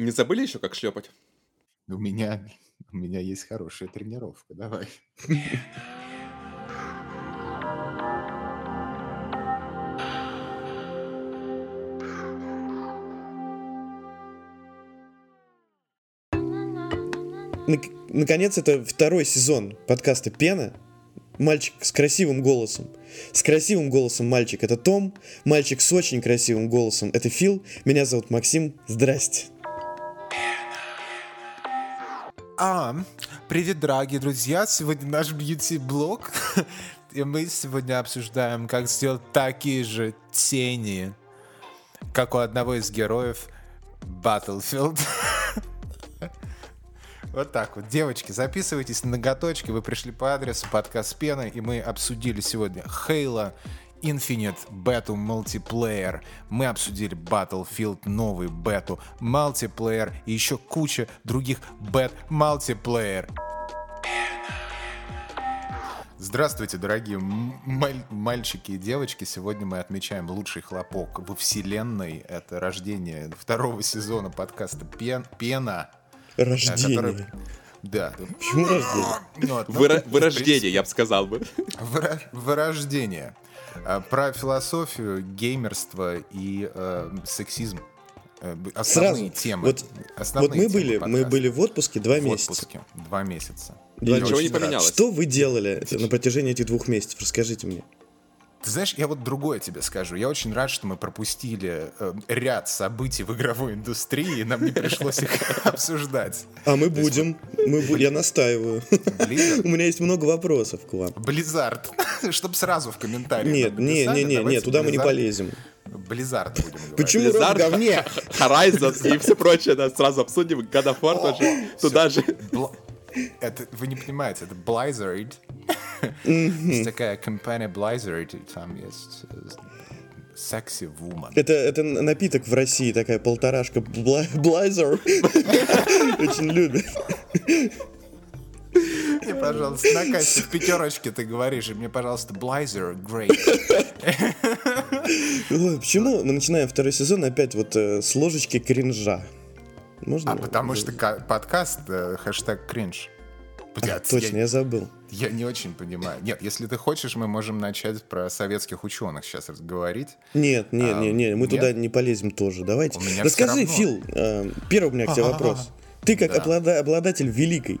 Не забыли еще, как шлепать? У меня, у меня есть хорошая тренировка. Давай. Наконец, это второй сезон подкаста «Пена». Мальчик с красивым голосом. С красивым голосом мальчик — это Том. Мальчик с очень красивым голосом — это Фил. Меня зовут Максим. Здрасте. А, привет, дорогие друзья! Сегодня наш бьюти-блог. И мы сегодня обсуждаем, как сделать такие же тени, как у одного из героев Battlefield. Вот так вот. Девочки, записывайтесь на ноготочки. Вы пришли по адресу подкаст Пена, и мы обсудили сегодня Хейла, Infinite бету мультиплеер. Мы обсудили Battlefield, новый бету мультиплеер и еще куча других бет мультиплеер. Здравствуйте, дорогие маль- мальчики и девочки. Сегодня мы отмечаем лучший хлопок во вселенной. Это рождение второго сезона подкаста Пен- Пена. Рождение. который- Да. Почему рождение? Ну, ну, Выра- Вырождение, я бы сказал бы. выра- Вырождение. А, Про философию, геймерство и э, сексизм. Э, Основные Сразу. темы. Вот, Основные вот мы темы были, мы были в отпуске два в месяца. отпуске. Два месяца. Два Ничего не поменялось. Что вы делали на протяжении этих двух месяцев? Расскажите мне. Ты знаешь, я вот другое тебе скажу. Я очень рад, что мы пропустили э, ряд событий в игровой индустрии, и нам не пришлось их обсуждать. А мы будем. Мы бу- Я настаиваю. У меня есть много вопросов к вам. Blizzard. Чтоб сразу в комментариях Нет, нам не, написали, не, не, давайте нет, туда мы не полезем. Blizzard будем говорить. Почему Blizzard, говне? Horizon и все прочее, да, сразу обсудим. God of War тоже туда же. Это, вы не понимаете, это Blizzard. Есть такая компания Blizzard, и там есть секси woman. Это, это напиток в России, такая полторашка бла- Блайзер. Очень любят. Мне, пожалуйста, на кассе в пятерочке ты говоришь, и мне, пожалуйста, great. Ой, Почему мы начинаем второй сезон опять вот э, с ложечки кринжа? Можно? А потому что ка- подкаст э, хэштег кринж. А, Блядь, точно, я, я забыл. я не очень понимаю. Нет, если ты хочешь, мы можем начать про советских ученых сейчас разговорить. Нет, нет, нет, нет, мы нет? туда не полезем тоже. Давайте. У меня Расскажи, Фил, э, первый у меня к тебе вопрос. Ты как Да. облада- обладатель великой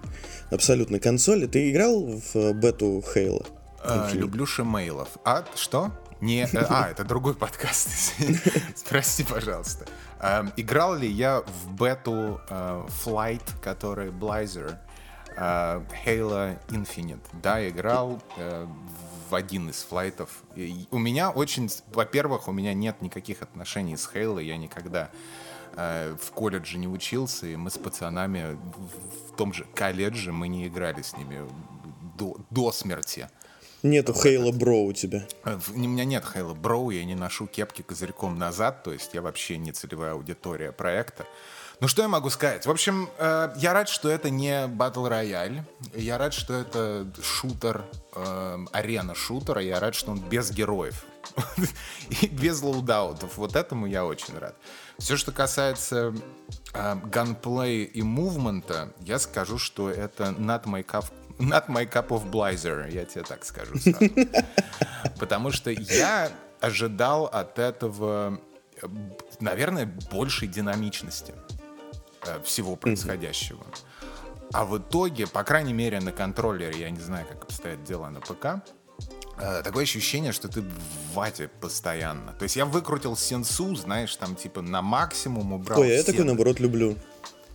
абсолютно консоли, ты играл в э, бету Хейла? Э, люблю шимейлов. А что? Не, э, а, это другой подкаст. Прости, пожалуйста. Эм, играл ли я в бету э, Flight, который Blizzard, э, Halo Infinite? Да, играл э, в один из флайтов. И у меня очень, во-первых, у меня нет никаких отношений с Halo, я никогда э, в колледже не учился, и мы с пацанами в, том же колледже мы не играли с ними до, до смерти. Нету Хейла Бро у тебя. Э, У меня нет Хейла Броу, я не ношу кепки козырьком назад, то есть я вообще не целевая аудитория проекта. Ну что я могу сказать? В общем, э, я рад, что это не батл рояль. Я рад, что это шутер, э, арена шутера. Я рад, что он без героев. И без лоудаутов. Вот этому я очень рад. Все, что касается э, ганплея и мувмента, я скажу, что это not my cup, not my cup of blizer, я тебе так скажу сразу. Потому что я ожидал от этого, э, наверное, большей динамичности всего происходящего. А в итоге, по крайней мере, на контроллере, я не знаю, как обстоят дела на ПК, э, такое ощущение, что ты в вате постоянно. То есть я выкрутил сенсу, знаешь, там типа на максимум убрал Ой, я такой, наоборот, люблю.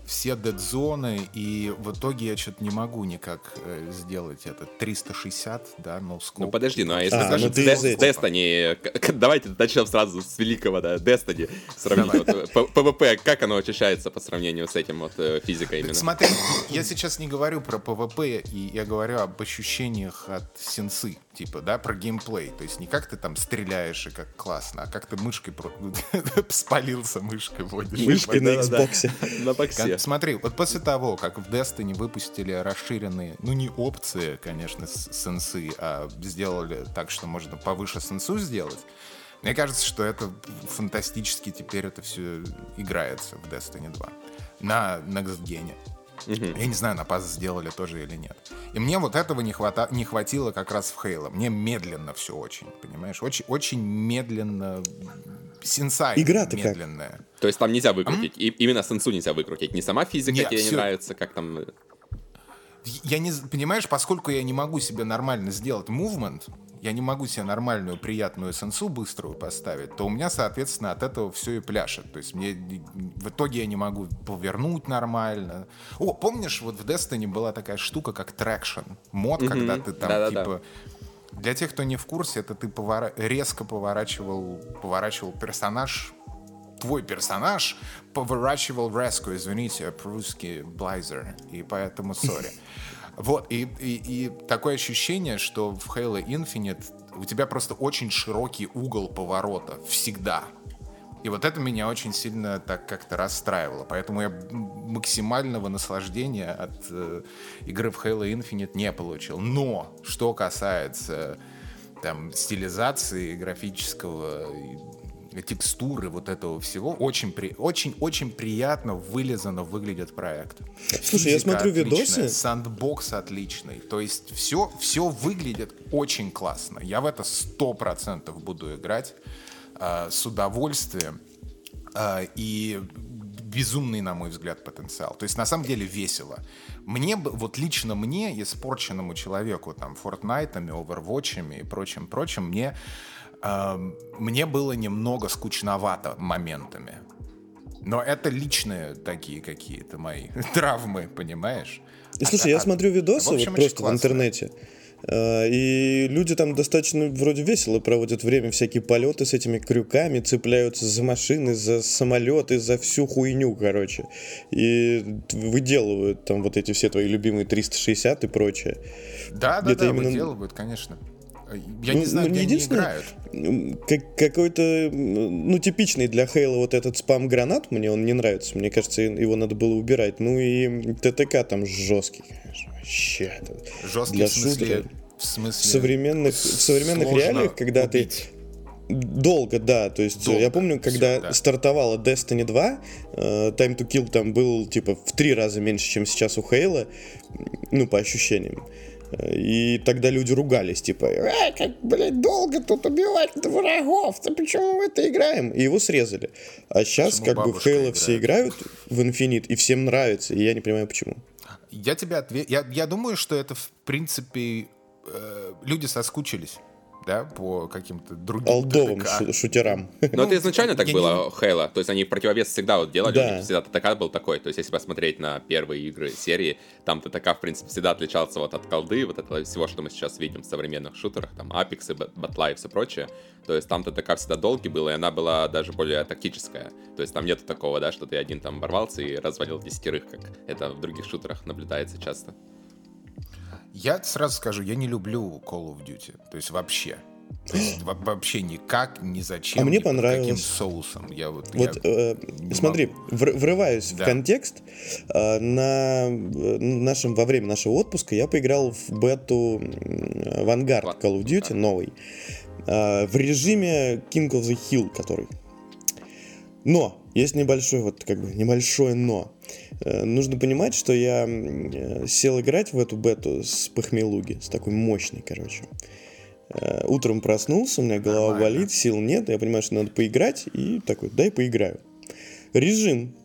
Все дед-зоны, и в итоге я что-то не могу никак э, сделать это. 360, да, no scope. Ну подожди, ну а если А, скажем ну ты. Destiny, давайте начнем сразу с великого, да, Destiny, сравнить вот, П- PvP, как оно очищается по сравнению с этим вот э, физикой именно? Смотри, я сейчас не говорю про PvP, и я говорю об ощущениях от сенсы, типа, да, про геймплей. То есть не как ты там стреляешь и как классно, а как ты мышкой про- спалился мышкой водишь. Мышкой на. Xbox. На боксе. Смотри, вот после того, как в Destiny выпустили расширенные, ну не опции, конечно, сенсы, а сделали так, что можно повыше сенсу сделать, мне кажется, что это фантастически теперь это все играется в Destiny 2. на Next Gen. Я не знаю, на паз сделали тоже или нет. И мне вот этого не, хвата... не хватило как раз в Хейла. Мне медленно все очень, понимаешь? Очень, очень медленно. Сенсай Игра-то как? медленная. То есть там нельзя выкрутить. И, именно сенсу нельзя выкрутить. Не сама физика Нет, тебе не всё. нравится, как там... э, Я не, понимаешь, поскольку я не могу себе нормально сделать movement, я не могу себе нормальную, приятную сенсу быструю поставить, то у меня, соответственно, от этого все и пляшет. То есть мне в итоге я не могу повернуть нормально. О, помнишь, вот в Destiny была такая штука, как traction. Мод, когда ты там, Да-да-да. типа... Для тех, кто не в курсе, это ты повора- резко поворачивал, поворачивал персонаж твой персонаж поворачивал резко, извините, по-русски блайзер, и поэтому сори. Вот, и, и, и такое ощущение, что в Halo Infinite у тебя просто очень широкий угол поворота всегда. И вот это меня очень сильно так как-то расстраивало. Поэтому я максимального наслаждения от э, игры в Halo Infinite не получил. Но, что касается там стилизации графического текстуры вот этого всего, очень, при, очень, очень приятно вылизано выглядит проект. Слушай, я смотрю видосы. Сандбокс отличный. То есть все, все выглядит очень классно. Я в это сто процентов буду играть э, с удовольствием. Э, и безумный, на мой взгляд, потенциал. То есть, на самом деле, весело. Мне бы, вот лично мне, испорченному человеку, там, Фортнайтами, Овервотчами и прочим-прочим, мне, мне было немного скучновато моментами. Но это личные такие какие-то мои травмы, понимаешь? И слушай, я А- смотрю видосы общем, вот просто в интернете. э, И люди там достаточно вроде весело проводят время, всякие полеты с этими крюками, цепляются за машины, за самолеты, за всю хуйню, короче. И выделывают там вот эти все твои любимые 360 и прочее. Да, да, да, именно- выделывают, конечно. Я Ну, не знаю, ну, где они единственное, играют. м, как- какой-то, ну, типичный для Хейла вот этот спам-гранат, мне он не нравится. Мне кажется, его надо было убирать. Ну и ТТК там жесткий, конечно, вообще. Жесткий для в смысле... шутера. В смысле... В современных, в современных реалиях, когда убить. ты долго, да, то есть Долго, я помню, когда всё, да. стартовала Destiny 2, э, Time to Kill там был типа в три раза меньше, чем сейчас у Хейла, ну по ощущениям. Э, И тогда люди ругались, типа, «Ай, как, блядь, долго тут убивать врагов, да почему мы это играем? И его срезали. А сейчас Почему как бы в Хейла все играют в Infinite, и всем нравится, и я не понимаю, почему. Я тебе ответ... Я, я думаю, что это, в принципе, э, люди соскучились, да, по каким-то другим Алдовым ТТК. шу- шутерам. Но Ну, это изначально так было, Хейла. То есть они в противовес всегда вот делали, Да. у них всегда ТТК был такой. То есть если посмотреть на первые игры серии, там ТТК, в принципе, всегда отличался вот от колды, вот этого всего, что мы сейчас видим в современных шутерах, там Apex, и Bat- Batlives и прочее. То есть там ТТК всегда долгий был, и она была даже более тактическая. То есть там нету такого, да, что ты один там ворвался и развалил десятерых, как это в других шутерах наблюдается часто. Я сразу скажу, я не люблю Call of Duty. То есть вообще. То есть во- вообще никак, ни зачем. А мне понравилось. каким соусом. Я вот, Вот, я э, смотри, могу. вр- врываюсь в Да. контекст. Э, на э, нашем, во время нашего отпуска я поиграл в бету Vanguard Ва- Call of Duty, новый. э, в режиме King of the Hill, который. Но, есть небольшое, вот как бы небольшое но. Э, Нужно понимать, что я э, сел играть в эту бету с похмелуги, с такой мощной, короче. Э, Утром проснулся, у меня голова Нормально. болит, сил нет, я понимаю, что надо поиграть, и такой, дай поиграю. Режим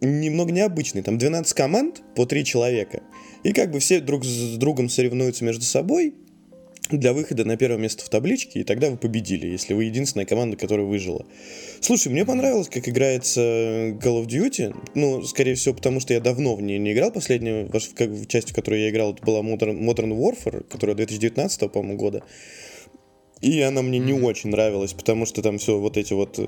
немного необычный, там 12 команд по 3 человека, и как бы все друг с другом соревнуются между собой для выхода на первое место в табличке, и тогда вы победили, если вы единственная команда, которая выжила. Слушай, мне понравилось, как играется Call of Duty. Ну, скорее всего, потому что я давно в нее не играл. Последняя как, часть, в которой я играл, это была Modern, Modern Warfare, которая 2019, по-моему, года. И она мне не очень нравилась, потому что там все вот эти вот э,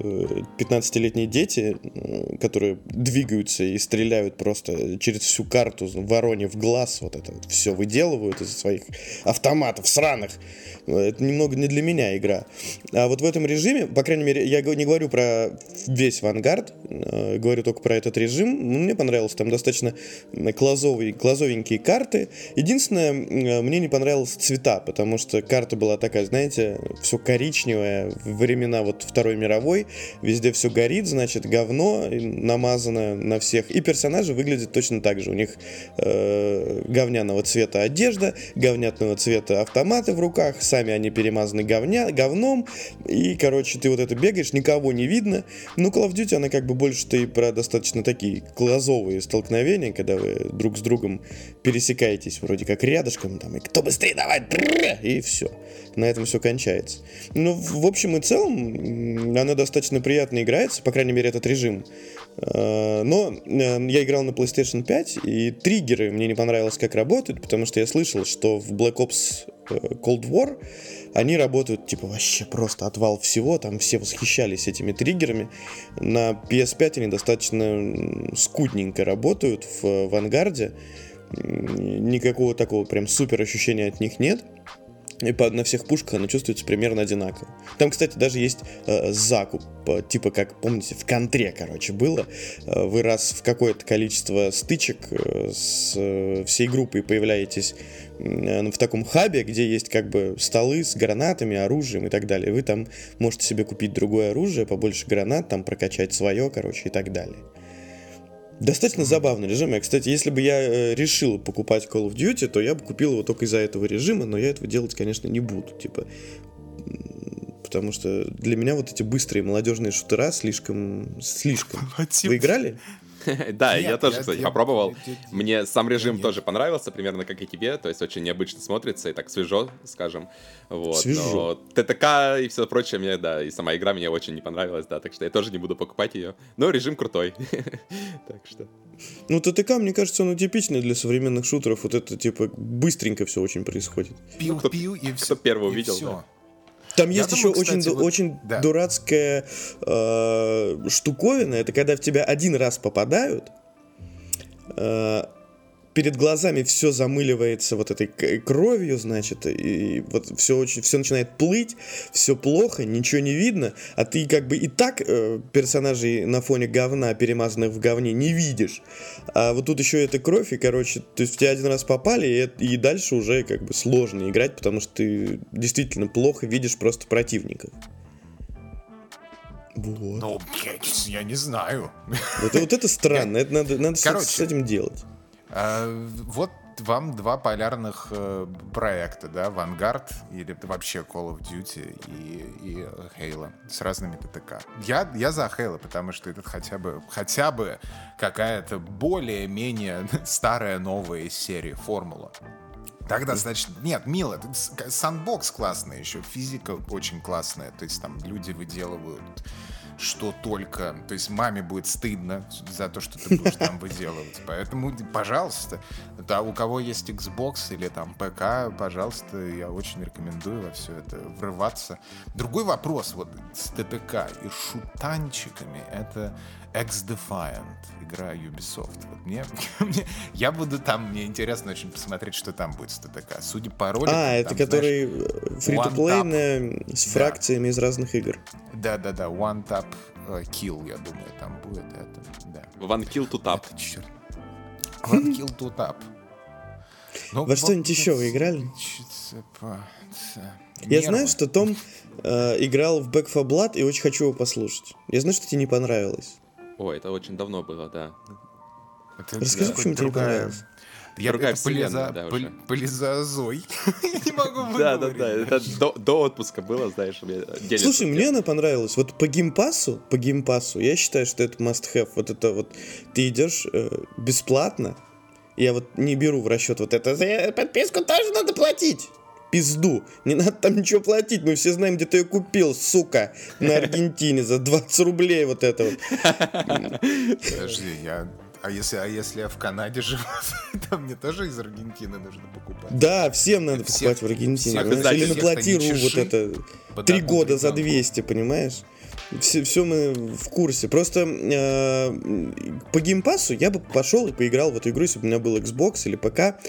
15-летние дети, э, которые двигаются и стреляют просто через всю карту вороне в глаз, вот это вот все выделывают из своих автоматов сраных. Это немного не для меня игра. А вот в этом режиме, по крайней мере, я не говорю про весь Вангард, э, говорю только про этот режим. Мне понравилось, там достаточно глазовые, глазовенькие карты. Единственное, э, мне не понравилось цвета, потому что карта была такая, знаете, все коричневое, времена вот Второй мировой, везде все горит, значит, говно намазано на всех. И персонажи выглядят точно так же. У них э, говняного цвета одежда, говнятного цвета автоматы в руках, сами они перемазаны говня, говном, и, короче, ты вот это бегаешь, никого не видно. Ну, Call of Duty, она как бы больше-то и про достаточно такие глазовые столкновения, когда вы друг с другом пересекаетесь вроде как рядышком, там, и кто быстрее давай, и все. На этом все кончается. Ну, в общем и целом, она достаточно приятно играется, по крайней мере, этот режим. А, но э, я играл на PlayStation 5, и триггеры мне не понравилось, как работают, потому что я слышал, что в Black Ops э, Cold War они работают, типа, вообще просто отвал всего, там все восхищались этими триггерами. На PS5 они достаточно скудненько работают в Вангарде, никакого такого прям супер ощущения от них нет. И по, на всех пушках она чувствуется примерно одинаково. Там, кстати, даже есть э, закуп, э, типа как, помните, в контре, короче, было. Э, вы раз в какое-то количество стычек э, с всей группой появляетесь в таком хабе, где есть как бы столы с гранатами, оружием и так далее. Вы там можете себе купить другое оружие, побольше гранат, там прокачать свое, короче, и так далее. Достаточно забавный режим. Я, кстати, если бы я э, решил покупать Call of Duty, то я бы купил его только из-за этого режима, но я этого делать, конечно, не буду. Типа, потому что для меня вот эти быстрые молодежные шутера слишком... Слишком. Вы играли? Да, я тоже, кстати, попробовал. Мне сам режим тоже понравился, примерно как и тебе, то есть очень необычно смотрится и так свежо, скажем. Вот. Свежо. Но ТТК и все прочее мне, да, и сама игра мне очень не понравилась, да, так что я тоже не буду покупать ее. Но режим крутой. Так что. Ну, ТТК, мне кажется, он типичный для современных шутеров. Вот это, типа, быстренько все очень происходит. Пил-пил и все. Кто первый увидел, да. Там есть думаю, еще кстати, очень, вот... очень да. дурацкая э, штуковина. Это когда в тебя один раз попадают, э, перед глазами все замыливается вот этой кровью, значит, и вот все очень, все начинает плыть, все плохо, ничего не видно, а ты как бы и так э, персонажей на фоне говна, перемазанных в говне, не видишь. А вот тут еще эта кровь, и, короче, то есть в тебя один раз попали, и, и дальше уже как бы сложно играть, потому что ты действительно плохо видишь просто противников. Вот. Ну, я, я не знаю. Вот, вот это странно, это надо, надо Короче, с этим делать. А, вот вам два полярных э, проекта, да, Vanguard или вообще Call of Duty и, и Halo с разными ТТК. Я, я за Halo, потому что этот хотя бы, хотя бы какая-то более-менее старая новая серия, формула. Тогда достаточно... Нет, мило. Сандбокс классный еще, физика очень классная. То есть там люди выделывают что только... То есть маме будет стыдно за то, что ты будешь там выделывать. Поэтому, пожалуйста, да, у кого есть Xbox или там ПК, пожалуйста, я очень рекомендую во все это врываться. Другой вопрос вот с ТТК и шутанчиками, это X-Defiant, игра Ubisoft. Вот мне, мне, я буду там, мне интересно очень посмотреть, что там будет с ТТК. Судя по роликам... А, это там, который фри-то-плейный с фракциями да. из разных игр. Да-да-да, One Tap uh, Kill, я думаю, там будет это, да. One Kill to Tap. Это, черт. One Kill to Tap. Ну, Во что-нибудь еще вы играли? Я знаю, что Том э, играл в Back 4 Blood и очень хочу его послушать. Я знаю, что тебе не понравилось. Ой, это очень давно было, да. Это, Расскажи, почему тебе понравилось. Я Другая это полиза... да, пол... полизозой. не могу Да, да, да. Это до, до отпуска было, знаешь, Слушай, мне она понравилась. Вот по геймпасу, по геймпасу, я считаю, что это must have. Вот это вот ты идешь э, бесплатно. Я вот не беру в расчет вот это. За подписку тоже надо платить пизду. Не надо там ничего платить. Мы все знаем, где ты ее купил, сука, на Аргентине за 20 рублей вот это вот. Подожди, я а если, а если я в Канаде живу, то мне тоже из Аргентины нужно покупать. Да, всем надо всех, покупать в Аргентине. Или наплати вот это три года за 200, понимаешь? Все, все мы в курсе. Просто э, по геймпасу я бы пошел и поиграл в эту игру, если бы у меня был Xbox или ПК.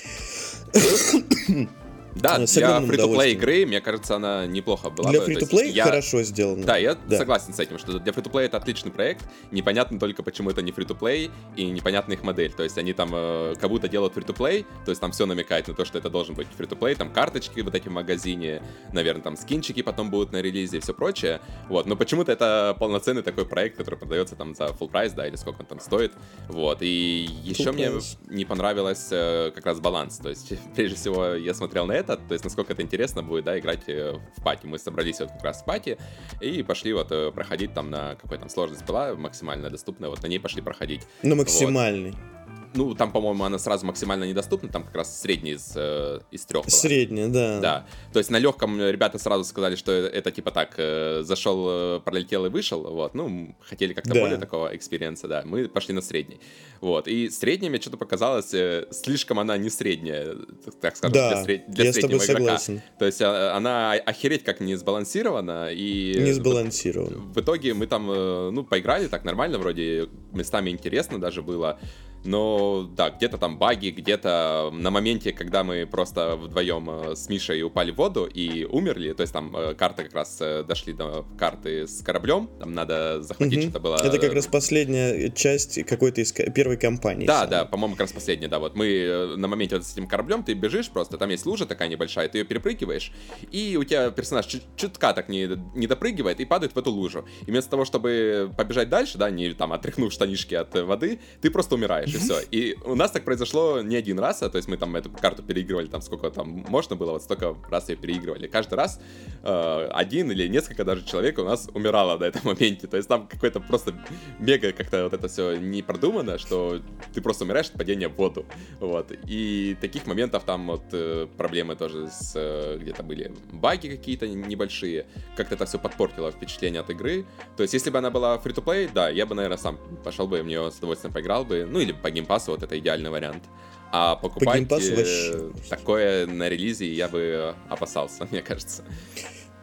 Да, для фри-то-плей игры, мне кажется, она неплохо была Для фри-то-плей я... хорошо сделано. Да, я да. согласен с этим, что для фри-то-плей это отличный проект. Непонятно только, почему это не фри-то-плей и непонятна их модель. То есть они там э, как будто делают фри-то-плей, то есть там все намекает на то, что это должен быть фри-то-плей, там карточки вот эти в магазине, наверное, там скинчики потом будут на релизе и все прочее. Вот, но почему-то это полноценный такой проект, который продается там за full прайс, да, или сколько он там стоит. Вот, и еще full мне price. не понравилось э, как раз баланс. То есть, прежде всего, я смотрел на это, то есть, насколько это интересно будет, да, играть э, в пати. Мы собрались вот как раз в пати и пошли вот э, проходить там на какой там сложность была максимально доступная, вот на ней пошли проходить. На максимальный. Вот. Ну, там, по-моему, она сразу максимально недоступна, там как раз средняя из, э, из трех была. Средняя, да. Да. То есть на легком ребята сразу сказали, что это, типа так, э, зашел, э, пролетел и вышел, вот. Ну, хотели как-то да. более такого experience а, да. Мы пошли на средний. Вот. И средняя мне что-то показалось, э, слишком она не средняя, так скажем, да, для, сред... для я среднего с тобой игрока. Согласен. То есть а, она охереть как не сбалансирована. И не сбалансирована. В, в итоге мы там, э, ну, поиграли так нормально, вроде местами интересно даже было. Но да, где-то там баги, где-то на моменте, когда мы просто вдвоем э, с Мишей упали в воду и умерли, то есть там э, карты как раз э, дошли до карты с кораблем, там надо захватить угу. что-то было. Это как раз последняя часть какой-то из первой кампании. Да, самой. да, по-моему, как раз последняя, да, вот мы на моменте вот с этим кораблем, ты бежишь просто, там есть лужа такая небольшая, ты ее перепрыгиваешь, и у тебя персонаж чуть чутка так не, не допрыгивает и падает в эту лужу. И вместо того, чтобы побежать дальше, да, не там отряхнув штанишки от воды, ты просто умираешь и все. И у нас так произошло не один раз, а то есть мы там эту карту переигрывали, там сколько там можно было, вот столько раз ее переигрывали. Каждый раз э, один или несколько даже человек у нас умирало на этом моменте. То есть там какой-то просто мега как-то вот это все не продумано, что ты просто умираешь от падения в воду. Вот. И таких моментов там вот э, проблемы тоже с э, где-то были баги какие-то небольшие. Как-то это все подпортило впечатление от игры. То есть если бы она была free-to-play, да, я бы, наверное, сам пошел бы в нее с удовольствием поиграл бы. Ну или по геймпасу вот это идеальный вариант. А покупать по э, такое на релизе я бы опасался, мне кажется.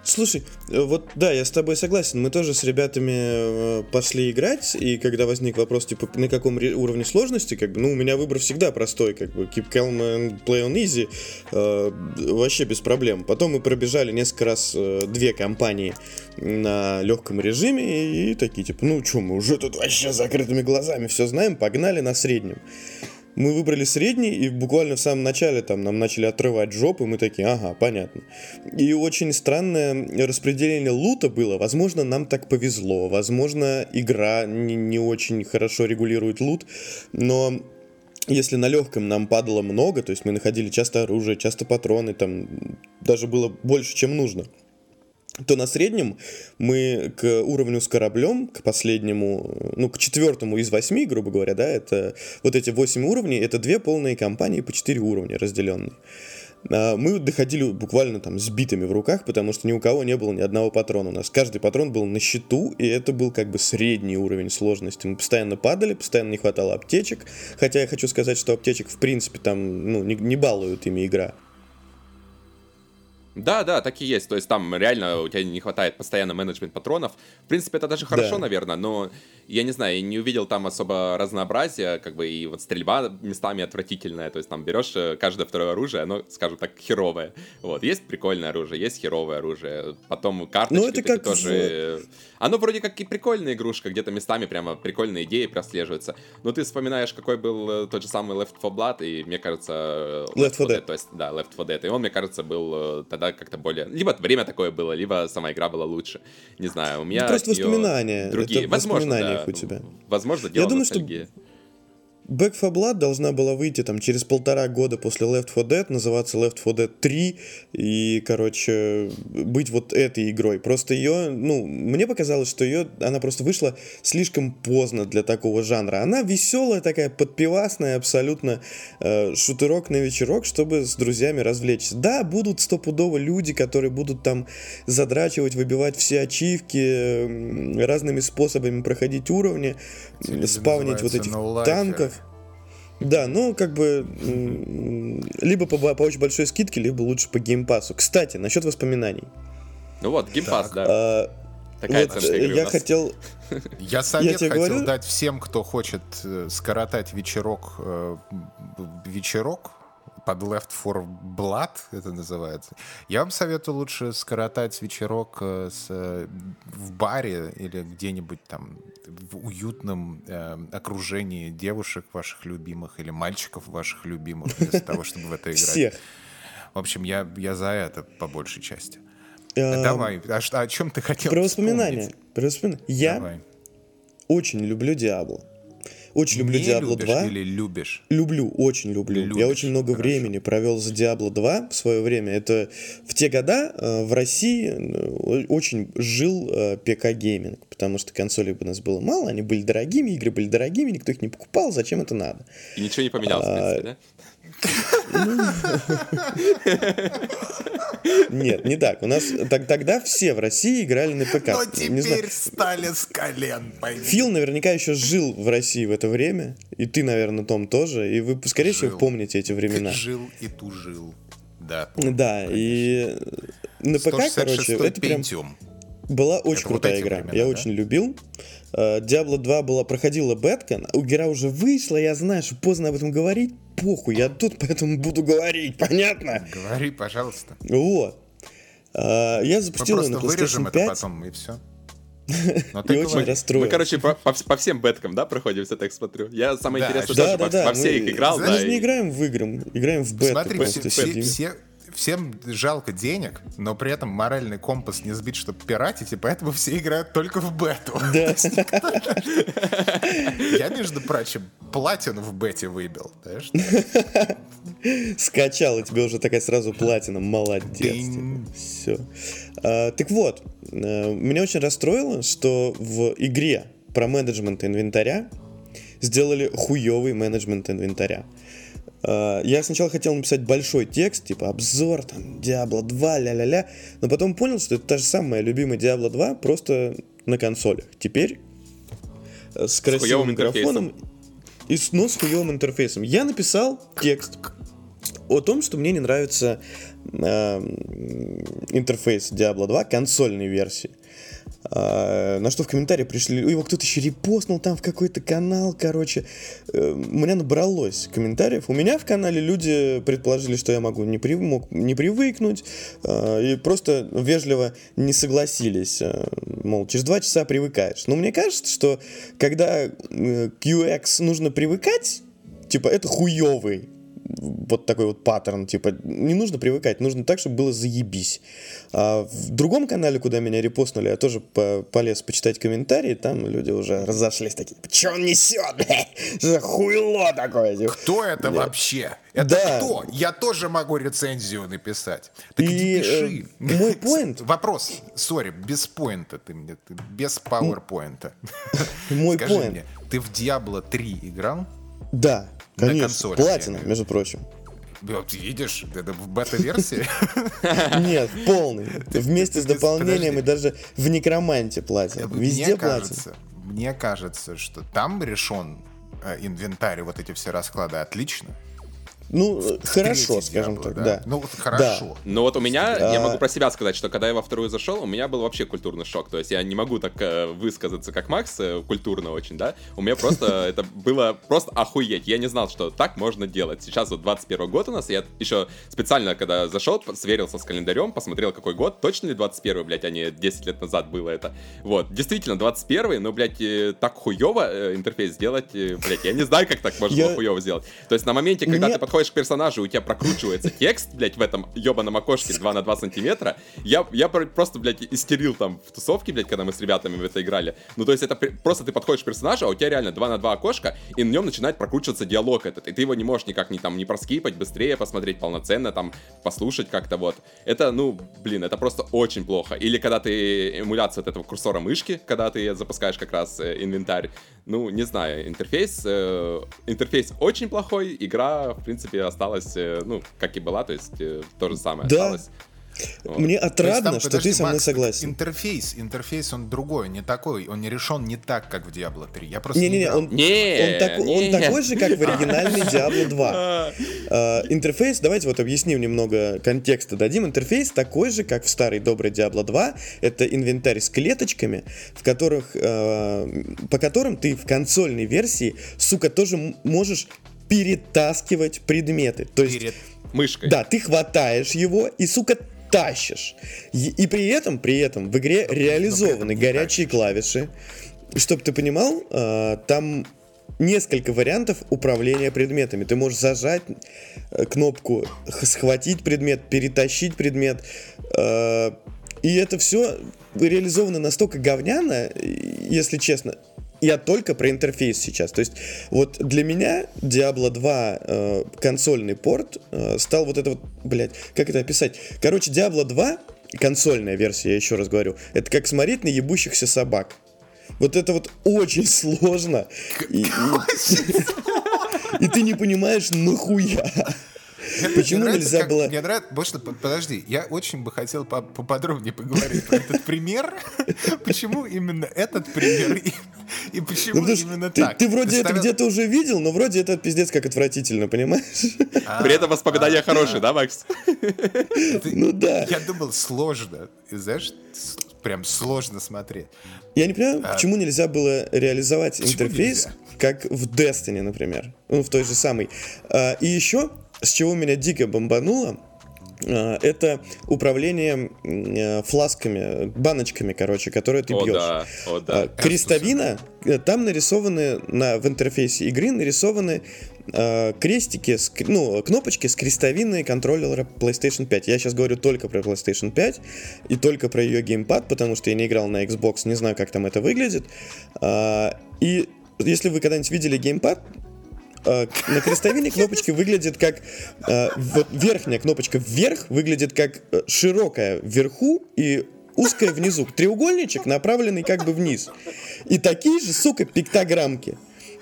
Слушай, э, вот да, я с тобой согласен. Мы тоже с ребятами э, пошли играть, и когда возник вопрос, типа, на каком уровне сложности, как бы, ну, у меня выбор всегда простой, как бы, keep calm and play on easy, э, вообще без проблем. Потом мы пробежали несколько раз э, две компании на легком режиме, и, такие, типа, ну, что, мы уже тут вообще закрытыми глазами все знаем, погнали на среднем. Мы выбрали средний, и буквально в самом начале там нам начали отрывать жопы, мы такие, ага, понятно. И очень странное распределение лута было. Возможно, нам так повезло, возможно, игра не, не очень хорошо регулирует лут, но если на легком нам падало много, то есть мы находили часто оружие, часто патроны, там даже было больше, чем нужно – то на среднем мы к уровню с кораблем, к последнему, ну, к четвертому из восьми, грубо говоря, да, это вот эти восемь уровней, это две полные компании по четыре уровня разделенные. А, мы доходили буквально там с битами в руках, потому что ни у кого не было ни одного патрона. У нас каждый патрон был на счету, и это был как бы средний уровень сложности. Мы постоянно падали, постоянно не хватало аптечек. Хотя я хочу сказать, что аптечек в принципе там ну, не, не балуют ими игра. Да, да, так и есть. То есть там реально у тебя не хватает постоянно менеджмент патронов. В принципе, это даже хорошо, да. наверное, но я не знаю, я не увидел там особо разнообразия, как бы и вот стрельба местами отвратительная. То есть там берешь э, каждое второе оружие, оно, скажем так, херовое. Вот, есть прикольное оружие, есть херовое оружие. Потом карточки ну, это как тоже... В... Оно вроде как и прикольная игрушка, где-то местами прямо прикольные идеи прослеживаются. Но ты вспоминаешь, какой был э, тот же самый Left 4 Blood, и мне кажется... Left, Left 4 Dead. Dead. То есть, да, Left 4 Dead. И он, мне кажется, был тогда как-то более... Либо время такое было, либо сама игра была лучше. Не знаю, у меня... Просто воспоминания. Другие. Это Возможно, да. у тебя. Возможно, дело Я думаю, ностальгии. что Back 4 Blood должна была выйти там через полтора года после Left 4 Dead, называться Left 4 Dead 3 и, короче, быть вот этой игрой. Просто ее, ну, мне показалось, что ее, она просто вышла слишком поздно для такого жанра. Она веселая такая, подпивасная, абсолютно э, шутерок на вечерок, чтобы с друзьями развлечься. Да, будут стопудово люди, которые будут там задрачивать, выбивать все ачивки, э, разными способами проходить уровни, спавнить вот этих no танков. Да, ну, как бы, либо по, по очень большой скидке, либо лучше по геймпасу. Кстати, насчет воспоминаний. Ну вот, геймпас, да. А, Такая вот я хотел... Я совет я хотел говорю... дать всем, кто хочет э, скоротать вечерок, э, вечерок, под Left 4 Blood, это называется. Я вам советую лучше скоротать вечерок э, с, э, в баре или где-нибудь там в уютном э, окружении девушек ваших любимых или мальчиков ваших любимых, вместо того, чтобы в это играть. Всех. В общем, я, я за это по большей части. Эм, Давай, а, о чем ты хотел Про воспоминания. Про воспоминания. Я очень люблю Diablo. Очень люблю Не Диабло любишь 2. или любишь? Люблю, очень люблю. Я Любишь, очень много хорошо. времени провел за Diablo 2 в свое время. Это в те года э, в России э, очень жил э, ПК-гейминг, потому что консолей у нас было мало, они были дорогими, игры были дорогими, никто их не покупал, зачем это надо? И ничего не поменялось, в А, принципе, да? Нет, не так. У нас тогда все в России играли на ПК. Но теперь стали с колен. Фил наверняка еще жил в России в это время, и ты, наверное, Том тоже, и вы, скорее всего, помните эти времена. Жил и тужил. Да. Да, и на ПК, короче, 166 это прям была очень крутая игра. я очень любил. Э, Diablo 2 была, проходила бетка, игра уже вышла, я знаю, что поздно об этом говорить, похуй, я тут, поэтому буду говорить, понятно? Говори, пожалуйста. Вот. А, Я Мы запустил ее просто на вырежем PlayStation это 5 потом, и все. Но и ты очень говори. расстроился. Мы, короче, по, по по всем беткам, да, проходимся, так смотрю. Я самое Да, интересное, Да, тоже да, во, да. во все мы- их играл, мы да. же не и- играем в игры, играем в бету. Смотри, просто все, все- все- всем жалко денег, но при этом моральный компас не сбит, чтобы пиратить, и поэтому все играют только в бету. Я, между прочим, платину в бете выбил? Скачал, и тебе уже такая сразу платина. Молодец. Динь. Все. так вот, э, меня очень расстроило, что в игре про менеджмент инвентаря сделали хуёвый менеджмент инвентаря. Э, Я сначала хотел написать большой текст, типа обзор, там, Diablo 2, ля-ля-ля, но потом понял, что это та же самая любимая Diablo 2, просто на консолях. Теперь с красивым хуёвым микрофоном и с, но с хуёвым интерфейсом. Я написал текст о том, что мне не нравится э, интерфейс Diablo 2 консольной версии. А, на что в комментарии пришли, его кто-то еще репостнул там в какой-то канал, короче. Э, у меня набралось комментариев. У меня в канале люди предположили, что я могу не, при- мог не привыкнуть, э, и просто вежливо не согласились. э, мол, через два часа привыкаешь. Но мне кажется, что когда UX нужно привыкать, типа, это хуёвый вот такой вот паттерн, типа, не нужно привыкать, нужно так, чтобы было заебись. А в другом канале, куда меня репостнули, я тоже по- полез почитать комментарии, там люди уже разошлись такие, что он несет? Что за хуйло такое? Типа, Кто это вообще? Это Да. кто? Я тоже могу рецензию написать. Так И, иди пиши. э, мой point- Вопрос, сори, без поинта ты мне, ты без пауэрпоинта. Мой Скажи point. мне, ты в Diablo 3 играл? Да, На конечно, консоли, платина, между прочим. Вот видишь, это в бета-версии. Нет, полный. Вместе с дополнением и даже в некроманте платина. Везде кажется, мне кажется, что там решен э, инвентарь, вот эти все расклады отлично. Ну, э, хорошо, скажем Diablo, так, да. Ну, вот хорошо. Ну вот у меня, я А. могу про себя сказать, что когда я во вторую зашел, у меня был вообще культурный шок. То есть я не могу так э, высказаться, как Макс, э, культурно очень, да. У меня просто это было просто охуеть. Я не знал, что так можно делать. Сейчас вот 21 год у нас, я еще специально, когда зашел, сверился с календарем, посмотрел, какой год, точно ли 21 блядь, а не 10 лет назад было это. Вот, действительно, 21 но, блядь, э, так хуево э, интерфейс сделать, блядь, я не знаю, как так можно Я- было хуево сделать. То есть на моменте, когда ты подходишь к персонажу, у тебя прокручивается текст, блядь, в этом ебаном окошке 2 на 2 сантиметра, я, я про- просто, блядь, истерил там в тусовке, блядь, когда мы с ребятами в это играли. Ну, то есть это просто ты подходишь к персонажу, а у тебя реально 2 на 2 окошка, и на нем начинает прокручиваться диалог этот, и ты его не можешь никак не там не проскипать, быстрее посмотреть полноценно, там, послушать как-то вот. Это, ну, блин, это просто очень плохо. Или когда ты эмуляция от этого курсора мышки, когда ты запускаешь как раз э, инвентарь, ну, не знаю, интерфейс, э, интерфейс очень плохой, игра, в принципе, осталась, э, ну, как и была, то есть э, то же самое Да. осталось. Вот. Мне отрадно, там, что подожди, ты со мной Макс, согласен. Интерфейс, интерфейс он другой, не такой, он не решен не так, как в Diablo 3. Я просто играл. он, Не, он, тако- он не. такой же, как в оригинальной Diablo 2. Э, интерфейс, давайте вот объясним немного контекста дадим. Интерфейс такой же, как в старой доброй Diablo 2. Это инвентарь с клеточками, в которых, э, по которым ты в консольной версии, сука, тоже можешь перетаскивать предметы. То есть Перед- Мышкой. Да, ты хватаешь его и, сука, тащишь. И, и при этом, при этом в игре реализованы горячие клавиши. Чтобы ты понимал, э, там несколько вариантов управления предметами. Ты можешь зажать э, кнопку, схватить предмет, перетащить предмет. Э, и это все реализовано настолько говняно, если честно. Я только про интерфейс сейчас. То есть вот для меня Diablo 2 э, консольный порт э, стал вот это вот, блядь, как это описать? Короче, Diablo 2 консольная версия, я еще раз говорю, это как смотреть на ебущихся собак. Вот это вот очень сложно. И, и, и ты не понимаешь, нахуя. Почему Мне нельзя как- было... Мне нравится, больше, подожди, я очень бы хотел по- поподробнее поговорить про этот пример. Почему именно этот пример и, и Ну, почему что именно ты, так? ты вроде это где-то уже видел, но вроде это пиздец как отвратительно, понимаешь? А, При этом воспоминания а, хорошие, да, Макс? ты- Ну да. Я думал, сложно. И знаешь, прям сложно смотреть. Я не понимаю, почему нельзя было реализовать Почему интерфейс, нельзя? как в Destiny, например. Ну, в той же самой. А, И еще, с чего меня дико бомбануло, а, это управление э, фласками, баночками, короче, которые ты О, бьешь. да, о, А, да. Крестовина, э, там нарисованы на, в интерфейсе игры нарисованы э, крестики, с, ну, кнопочки с крестовиной контроллера PlayStation 5. Я сейчас говорю только про PlayStation 5 и только про ее геймпад, потому что я не играл на Xbox, не знаю, как там это выглядит. А, и если вы когда-нибудь видели геймпад, на крестовине кнопочка выглядит как э, вот верхняя кнопочка вверх выглядит как э, широкая вверху и узкая внизу. Треугольничек направленный как бы вниз. И такие же, сука, пиктограммки.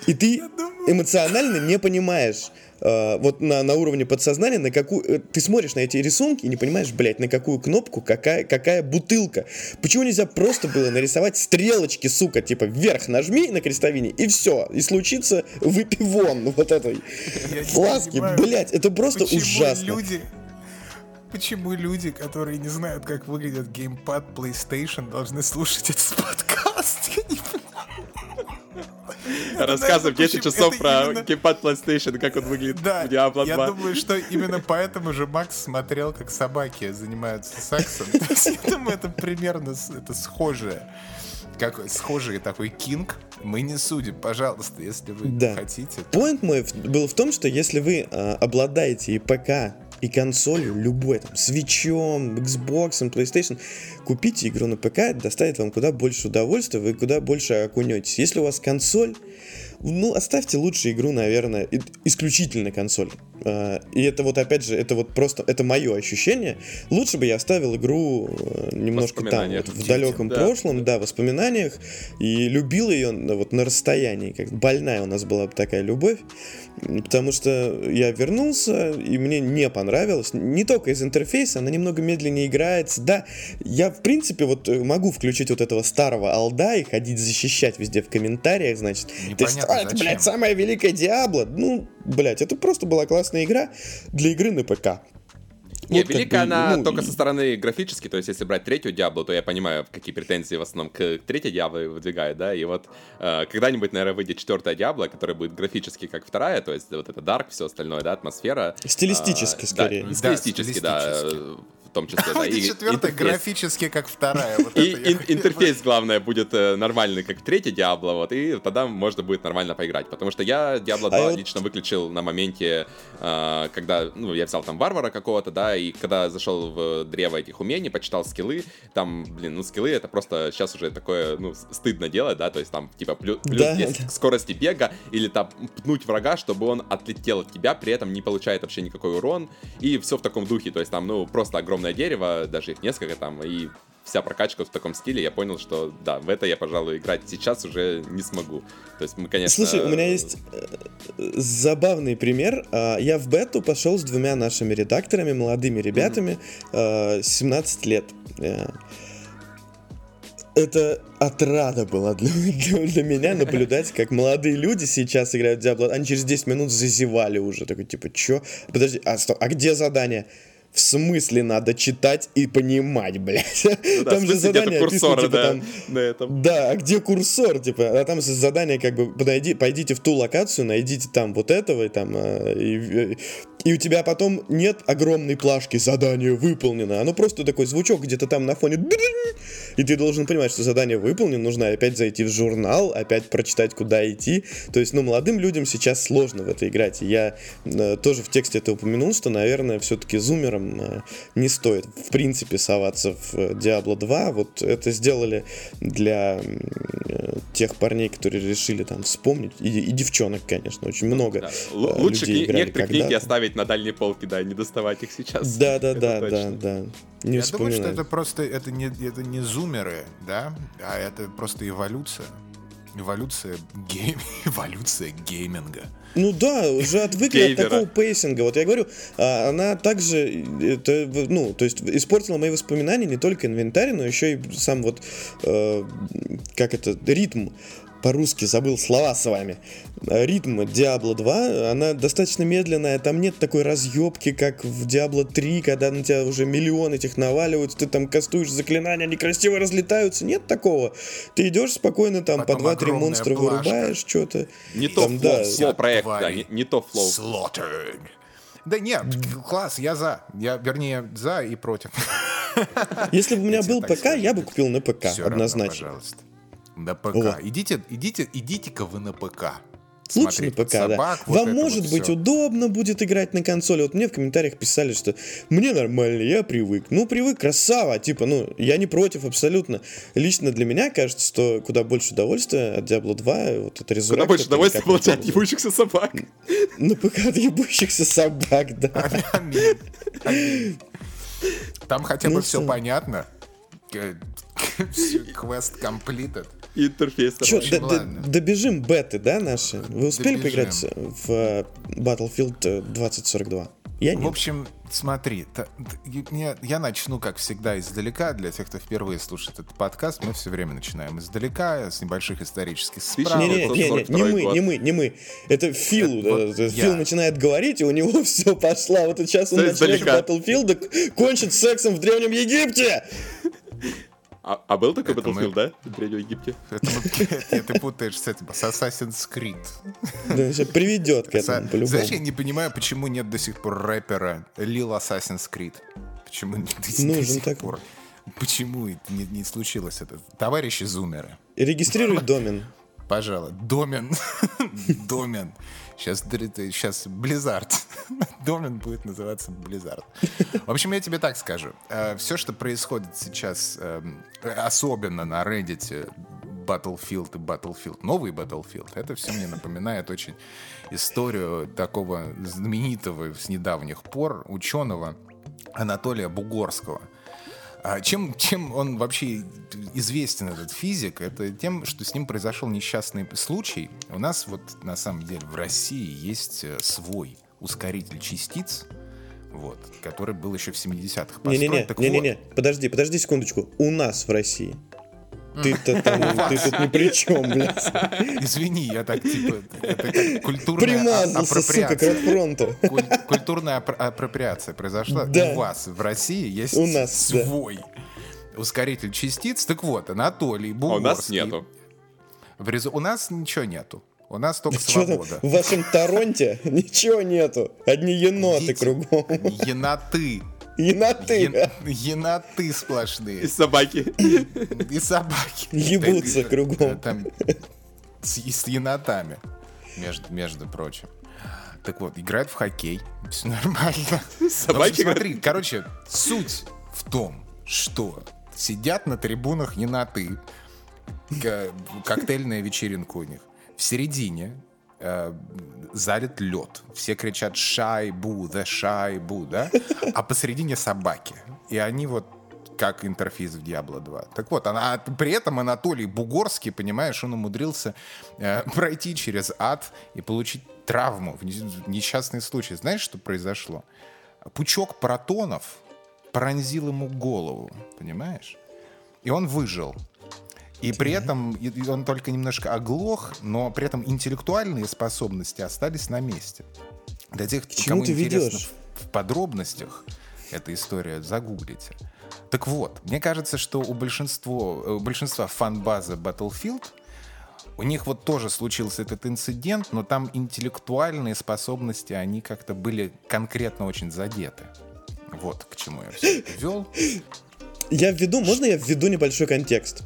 И ты эмоционально не понимаешь, э, вот на, на уровне подсознания, на какую... э, ты смотришь на эти рисунки и не понимаешь, блядь, на какую кнопку, какая, какая бутылка. Почему нельзя просто было нарисовать стрелочки, сука, типа вверх нажми на крестовине, и все, и случится выпивон вот этой фласки. Блядь, это просто ужасно. люди... Почему люди, которые не знают, как выглядит геймпад PlayStation, должны слушать этот подкаст? Рассказываем наверное, 10 почему- часов про геймпад PlayStation, как он выглядит Да, в Diablo я 2. думаю, что именно поэтому же Макс смотрел, как собаки занимаются сексом. Я думаю, это примерно это схожее. Как схожий такой кинг. Мы не судим, пожалуйста, если вы Да. хотите. Поинт мой был в том, что если вы а, обладаете и ПК, и консолью, любой, там, свечом, Xbox, PlayStation, купите игру на ПК, доставит вам куда больше удовольствия, вы куда больше окунетесь. Если у вас консоль, ну, оставьте лучше игру, наверное, исключительно консоль. А, И это вот, опять же, это вот просто, это мое ощущение. Лучше бы я оставил игру э, немножко там, вот, в далеком Да. прошлом, да, воспоминаниях, и любил ее на- вот на расстоянии, как больная у нас была такая любовь, потому что я вернулся, и мне не понравилось, не только из интерфейса, она немного медленнее играется, да, я, в принципе, вот э, могу включить вот этого старого алда и ходить защищать везде в комментариях, значит, Непонятно, «А, это, зачем». блядь, самая великая Диабло, ну, блядь, это просто была классная игра для игры на ПК. Не, Вот как велика бы, она ну, только и- со стороны графически, то есть если брать третью Диаблу, то я понимаю, какие претензии в основном к третьей Диабле выдвигают, да, и вот э, когда-нибудь, наверное, выйдет четвертая Диабло, которая будет графически как вторая, то есть вот это Дарк, все остальное, да, атмосфера. Стилистически, А, скорее. Да, Да, стилистически, да, стилистически. э, в том числе, да. И четвертая графически, как вторая. Вот И ин- интерфейс, главное, будет э, нормальный, как третий Диабло, вот, и тогда можно будет нормально поиграть. Потому что я Диабло 2 А я вот- лично выключил на моменте, э, когда, ну, я взял там варвара какого-то, да, и когда зашел в древо этих умений, почитал скиллы, там, блин, ну, скиллы это просто сейчас уже такое, ну, стыдно делать, да, то есть там, типа, плюс, плюс Да, 10 да. скорости бега, или там пнуть врага, чтобы он отлетел от тебя, при этом не получает вообще никакой урон, и все в таком духе, то есть там, ну, просто огромное дерево, даже их несколько там, и вся прокачка в таком стиле, я понял, что да, в это я, пожалуй, играть сейчас уже не смогу. То есть мы, конечно... Слушай, у меня есть э, забавный пример. А, Я в бету пошел с двумя нашими редакторами, молодыми ребятами, э, 17 лет. Э, Это отрада была для, для- для меня наблюдать, как молодые люди сейчас играют в Diablo. Они через 10 минут зазевали уже. Такой, типа, чё? Подожди, а, стоп, а где задание? В смысле надо читать и понимать, блядь? Ну да, там же задание описано, курсоры, типа, да, там, на этом. да, а где курсор, типа, а там задание как бы подойди, пойдите в ту локацию, найдите там вот этого и там, э, и, э, и у тебя потом нет огромной плашки «Задание выполнено». Оно просто такой звучок где-то там на фоне. И ты должен понимать, что задание выполнено, нужно опять зайти в журнал, опять прочитать, куда идти. То есть, ну, молодым людям сейчас сложно в это играть. И я э, тоже в тексте это упомянул, что, наверное, все-таки зумерам э, не стоит, в принципе, соваться в Diablo 2. Вот это сделали для э, тех парней, которые решили там вспомнить, и, и девчонок, конечно, очень много. Да. Лучше людей кни- некоторые книги оставить на дальней полке, да, и не доставать их сейчас. Да, да, да, да, да. Не Я думаю, что это просто это не, это не зумеры, да, а это просто эволюция. Эволюция, гейм, эволюция гейминга. Ну да, уже отвыкли от такого pacing а. Вот я говорю, а, она также, это, ну, то есть испортила мои воспоминания не только инвентарь, но еще и сам вот, э, как это, ритм по-русски забыл слова с вами. Ритм Diablo 2, она достаточно медленная, там нет такой разъебки, как в Diablo 3, когда на тебя уже миллионы этих наваливаются, ты там кастуешь заклинания, они красиво разлетаются, нет такого. Ты идешь спокойно там Потом по 2-3 монстра плашка. вырубаешь что-то. Не то там, flow, да, проект, да, не, не то flow. Slaughtered. Да нет, класс, я за. Я, вернее, за и против. Если бы у меня был ПК, я бы купил на ПК, однозначно. пожалуйста. На ПК. О. Идите, идите, идите-ка вы на ПК. Лучше на ПК, собак, да. Вот Вам может вот быть все. удобно будет играть на консоли. Вот мне в комментариях писали, что мне нормально, я привык. Ну, привык, красава. Типа, ну, я не против абсолютно. Лично для меня кажется, что куда больше удовольствия от Diablo 2, вот это результат. Куда больше удовольствия получать от ебущихся собак. На ПК от ебущихся собак, да. Там хотя бы ну все понятно. Квест completed интерфейс. Че, добежим беты, да, наши? Вы успели добежим. поиграть в э, Battlefield 2042? Я нет. В общем, смотри, та, я, я начну, как всегда, издалека. Для тех, кто впервые слушает этот подкаст, мы все время начинаем издалека, с небольших исторических справок. Не, не, не, не, не мы, не мы, не мы. Это Фил. Это, вот Фил я. начинает говорить, и у него все пошло. Вот сейчас он начнет Battlefield, кончит сексом в Древнем Египте. А, а был такой это Battlefield, мы... да? В Древнем Египте? Ты путаешь с этим, с Assassin's Creed. Да, приведет к этому, по-любому. Знаешь, я не понимаю, почему нет до сих пор рэпера Lil Assassin's Creed. Почему до, до сих так... пор? Почему не, не случилось это? Товарищи зумеры. Регистрируй домен. Пожалуй. Домен. Домен. Сейчас, сейчас Blizzard. Домен будет называться Blizzard. В общем, я тебе так скажу. Э, Все, что происходит сейчас, эм, особенно на Reddit, Battlefield и Battlefield, новый Battlefield, это все мне напоминает очень историю такого знаменитого с недавних пор ученого Анатолия Бугорского, а чем, чем он вообще известен, этот физик? Это тем, что с ним произошел несчастный случай. У нас вот на самом деле в России есть э, свой ускоритель частиц, вот, который был еще в 70-х. Не-не-не, не-не-не, вот. подожди, подожди секундочку. У нас в России. Ты-то там, ты тут ни при чем, блядь. Извини, я так, типа, это как культурная Примазался, сука, к фронту. Культурная апроприация произошла. Да. У вас в России есть у нас, свой да. ускоритель частиц. Так вот, Анатолий Бугорский. А у нас нету. В резу... У нас ничего нету. У нас только Что свобода. В вашем Торонте ничего нету. Одни еноты кругом. Еноты. Еноты. Еноты сплошные. И собаки. И собаки. Ебутся кругом. Там, с, енотами, между, между прочим. Так вот, играют в хоккей. Все нормально. Собаки. смотри, короче, суть в том, что сидят на трибунах еноты. Коктейльная вечеринка у них. В середине э, залит лед. Все кричат «шайбу», «the шайбу», да? А посередине собаки. И они вот как интерфейс в Diablo 2. Так вот, она, при этом Анатолий Бугорский, понимаешь, он умудрился э, пройти через ад и получить травму в несчастный случай. Знаешь, что произошло? Пучок протонов пронзил ему голову, понимаешь? И он выжил. И при этом он только немножко оглох, но при этом интеллектуальные способности остались на месте. Для тех, К кому ты интересно ведешь? в подробностях эта история, загуглите. Так вот, мне кажется, что у большинства, у большинства фан-базы Battlefield у них вот тоже случился этот инцидент, но там интеллектуальные способности, они как-то были конкретно очень задеты. Вот к чему я все это вел. Я введу, можно я введу небольшой контекст?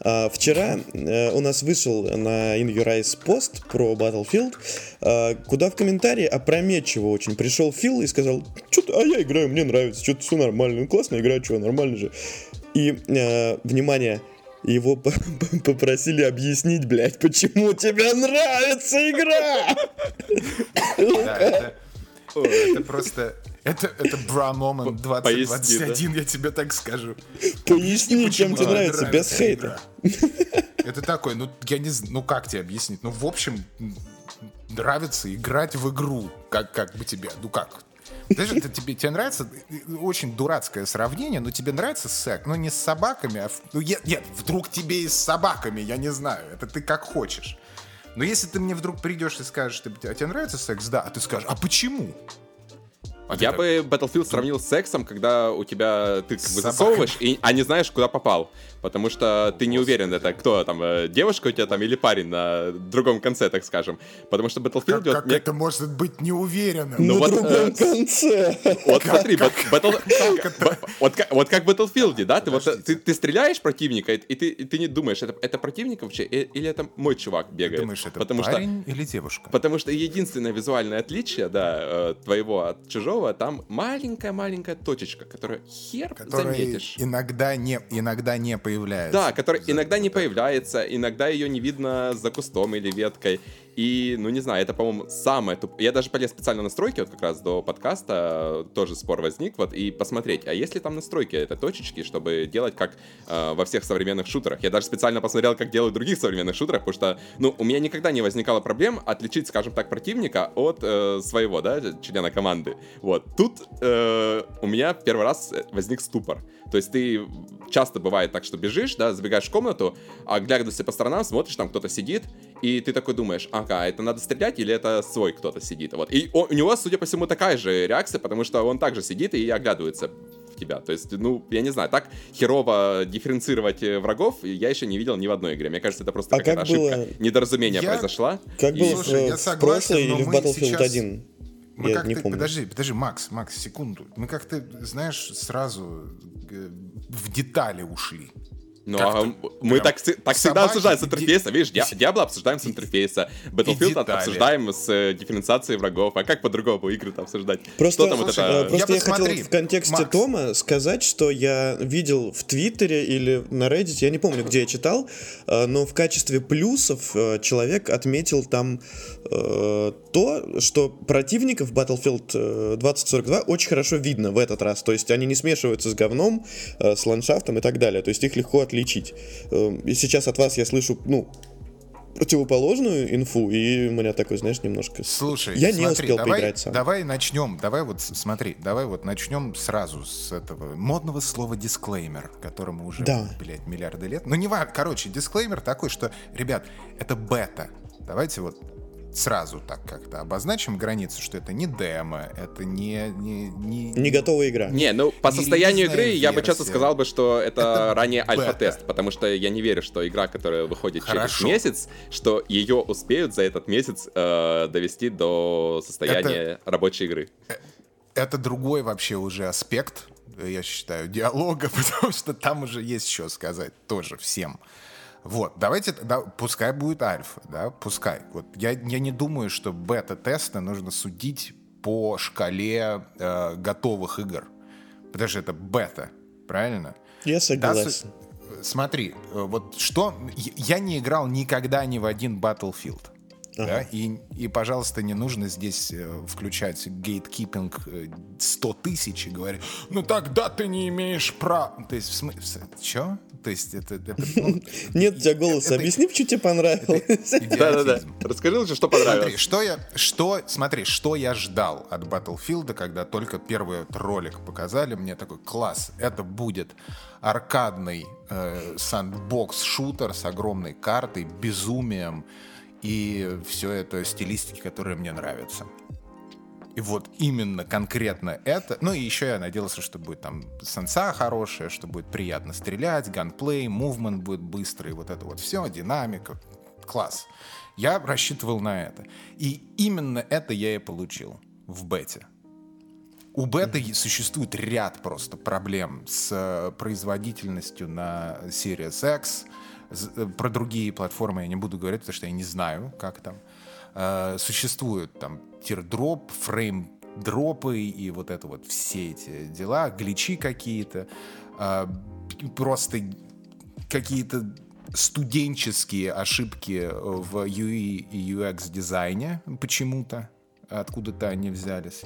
А, вчера а, у нас вышел на In Your Eyes пост про Battlefield, а, куда в комментарии опрометчиво очень пришел Фил и сказал, что-то, а я играю, мне нравится, что-то все нормально, ну классно игра, что, нормально же. И, а, внимание, его попросили объяснить, блядь, почему тебе нравится игра. Это просто... Это, это бра момент 2021, я тебе так скажу. Поясни, чем тебе нравится, без хейта. Это такой, ну, я не знаю, ну как тебе объяснить? Ну, в общем, нравится играть в игру. Как, как бы тебе, ну как, знаешь, это тебе, тебе нравится очень дурацкое сравнение, но тебе нравится секс, но не с собаками, а... Ну, нет, нет, вдруг тебе и с собаками, я не знаю, это ты как хочешь. Но если ты мне вдруг придешь и скажешь, а тебе нравится секс, да, а ты скажешь, а почему? А я бы Battlefield сравнил с сексом, когда у тебя ты как бы засовываешь, и, а не знаешь, куда попал. Потому что ты не уверен, это кто там, э, девушка у тебя там или парень на другом конце, так скажем. Потому что Battlefield... Как, как мне... это может быть неуверенным? Ну, на вот, другом э, конце. Вот как, смотри, как, battle... как вот, как, вот как в Battlefield, да? Ты, вот, ты, ты стреляешь противника, и ты, и ты не думаешь, это, это противник вообще, или это мой чувак бегает. Ты думаешь, это потому парень что, или девушка? Потому что единственное визуальное отличие, да, э, твоего от чужого, там маленькая-маленькая точечка, которую хер которая заметишь. иногда не, иногда не появляется. Да, которая иногда не появляется, иногда ее не видно за кустом или веткой. И, ну, не знаю, это, по-моему, самое туп... Я даже полез специально настройки, вот как раз до подкаста, тоже спор возник, вот, и посмотреть, а есть ли там настройки этой точечки, чтобы делать как э, во всех современных шутерах. Я даже специально посмотрел, как делают в других современных шутерах, потому что, ну, у меня никогда не возникало проблем отличить, скажем так, противника от э, своего, да, члена команды. Вот. Тут э, у меня первый раз возник ступор. То есть ты часто бывает так, что бежишь, да, забегаешь в комнату, а глядя по сторонам, смотришь, там кто-то сидит, и ты такой думаешь, ага, это надо стрелять или это свой кто-то сидит? Вот. И у него, судя по всему, такая же реакция, потому что он также сидит и оглядывается в тебя. То есть, ну, я не знаю, так херово дифференцировать э, врагов я еще не видел ни в одной игре. Мне кажется, это просто а какая-то как ошибка. Было... Недоразумение я... произошла. Как и... было Слушай, в, я согласен, в прошлой или в Battlefield сейчас... 1? Мы как-то, подожди, подожди, Макс, Макс, секунду. Мы как-то, знаешь, сразу э, в детали ушли. Ну, а мы так, так всегда обсуждаем с интерфейса. Видишь, Диабло обсуждаем с интерфейса, Battlefield обсуждаем с э, дифференциацией врагов. А как по-другому игры-то обсуждать? Просто, Что там слушай, вот это... просто я, я хотел в контексте Макс. Тома сказать, что я видел в Твиттере или на Reddit, я не помню, где я читал, э, но в качестве плюсов э, человек отметил там то, что противников Battlefield 2042 очень хорошо видно в этот раз. То есть они не смешиваются с говном, с ландшафтом и так далее. То есть их легко отличить отличить. Эм, и сейчас от вас я слышу, ну, противоположную инфу, и у меня такой, знаешь, немножко... Слушай, я смотри, не успел давай, поиграть сам. Давай начнем, давай вот, смотри, давай вот начнем сразу с этого модного слова дисклеймер, которому уже, да. блядь, миллиарды лет. Ну, не важно, короче, дисклеймер такой, что, ребят, это бета. Давайте вот сразу так как-то обозначим границу, что это не демо, это не... Не, не, не готовая игра. Не, ну по состоянию игры версия. я бы часто сказал бы, что это, это ранее альфа-тест, потому что я не верю, что игра, которая выходит Хорошо. через месяц, что ее успеют за этот месяц э, довести до состояния это, рабочей игры. Э, это другой вообще уже аспект, я считаю, диалога, потому что там уже есть что сказать тоже всем. Вот, давайте, да, пускай будет альфа, да, пускай. Вот я, я не думаю, что бета-тесты нужно судить по шкале э, готовых игр. Потому что это бета, правильно? Я согласен. Да, смотри, э, вот что... Я не играл никогда ни в один Battlefield. Да? И, и, пожалуйста, не нужно здесь э, включать гейткипинг 100 тысяч и говорить, ну тогда ты не имеешь права. То есть, в смысле, что? То есть это... это ну, Нет у тебя голоса. Объясни, что тебе понравилось. Да-да-да. Расскажи лучше, что понравилось. Смотри, что я... Что, смотри, что я ждал от Battlefield, когда только первый ролик показали, мне такой, класс, это будет аркадный э, сандбокс-шутер с огромной картой, безумием и все это стилистики, которые мне нравятся. И вот именно конкретно это... Ну и еще я надеялся, что будет там сенса хорошая, что будет приятно стрелять, ганплей, мувмент будет быстрый, вот это вот все, динамика. класс. Я рассчитывал на это. И именно это я и получил в бете. У бета существует ряд просто проблем с э, производительностью на Series X. Э, про другие платформы я не буду говорить, потому что я не знаю, как там. Э, существует там тирдроп, фрейм дропы и вот это вот все эти дела, гличи какие-то, просто какие-то студенческие ошибки в UI и UX дизайне почему-то откуда-то они взялись.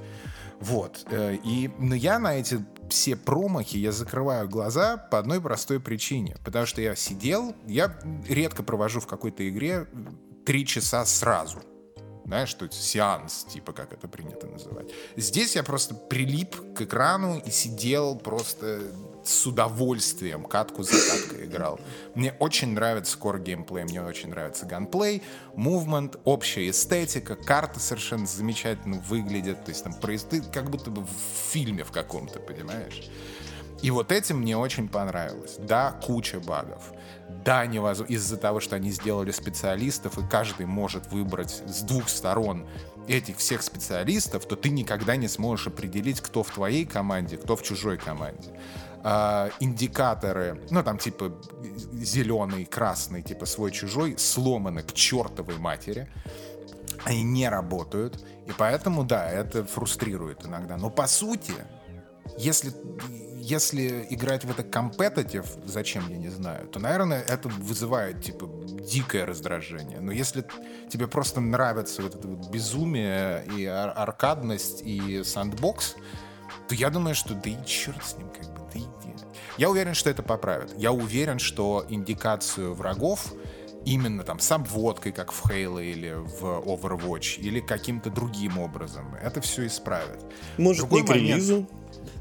Вот. Э, и, но я на эти все промахи, я закрываю глаза по одной простой причине. Потому что я сидел, я редко провожу в какой-то игре три часа сразу знаешь, что это сеанс, типа, как это принято называть. Здесь я просто прилип к экрану и сидел просто с удовольствием катку за каткой играл. Мне очень нравится core геймплей, мне очень нравится ганплей, мувмент, общая эстетика, карта совершенно замечательно выглядит, то есть там происходит как будто бы в фильме в каком-то, понимаешь? И вот этим мне очень понравилось. Да, куча багов. Да, невозможно. Из-за того, что они сделали специалистов, и каждый может выбрать с двух сторон этих всех специалистов, то ты никогда не сможешь определить, кто в твоей команде, кто в чужой команде. А, индикаторы, ну там типа зеленый, красный, типа свой-чужой, сломаны к чертовой матери. Они не работают. И поэтому, да, это фрустрирует иногда. Но по сути, если, если играть в это компетитив, зачем, я не знаю, то, наверное, это вызывает, типа, дикое раздражение. Но если тебе просто нравится вот это вот безумие и ар- аркадность и сандбокс, то я думаю, что да и черт с ним, как. Я уверен, что это поправят. Я уверен, что индикацию врагов именно там с обводкой, как в Halo или в Overwatch, или каким-то другим образом, это все исправит. Может, Другой не к момент... релизу?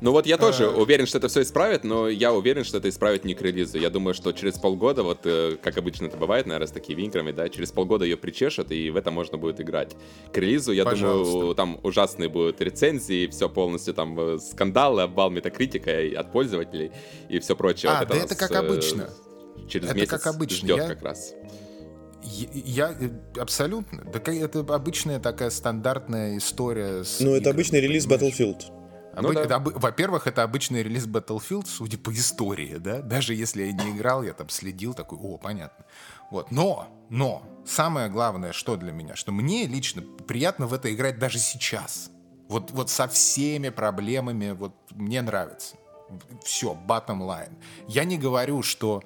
Ну вот я тоже а... уверен, что это все исправит, но я уверен, что это исправит не к релизу. Я думаю, что через полгода, вот э, как обычно это бывает, наверное, с такими играми, да, через полгода ее причешут, и в это можно будет играть. К релизу, я Пожалуйста. думаю, там ужасные будут рецензии, все полностью там э, скандалы, обвал метакритика от пользователей и все прочее. А, вот это да это как обычно. Через это месяц как обычно. ждет я... как раз. Я, абсолютно. Так это обычная такая стандартная история. С ну, это обычный релиз Battlefield. Ну, да. Во-первых, это обычный релиз Battlefield, судя по истории, да. Даже если я не играл, я там следил, такой, о, понятно. Вот. Но, но, самое главное, что для меня, что мне лично приятно в это играть даже сейчас. Вот, вот со всеми проблемами, вот мне нравится. Все, bottom line. Я не говорю, что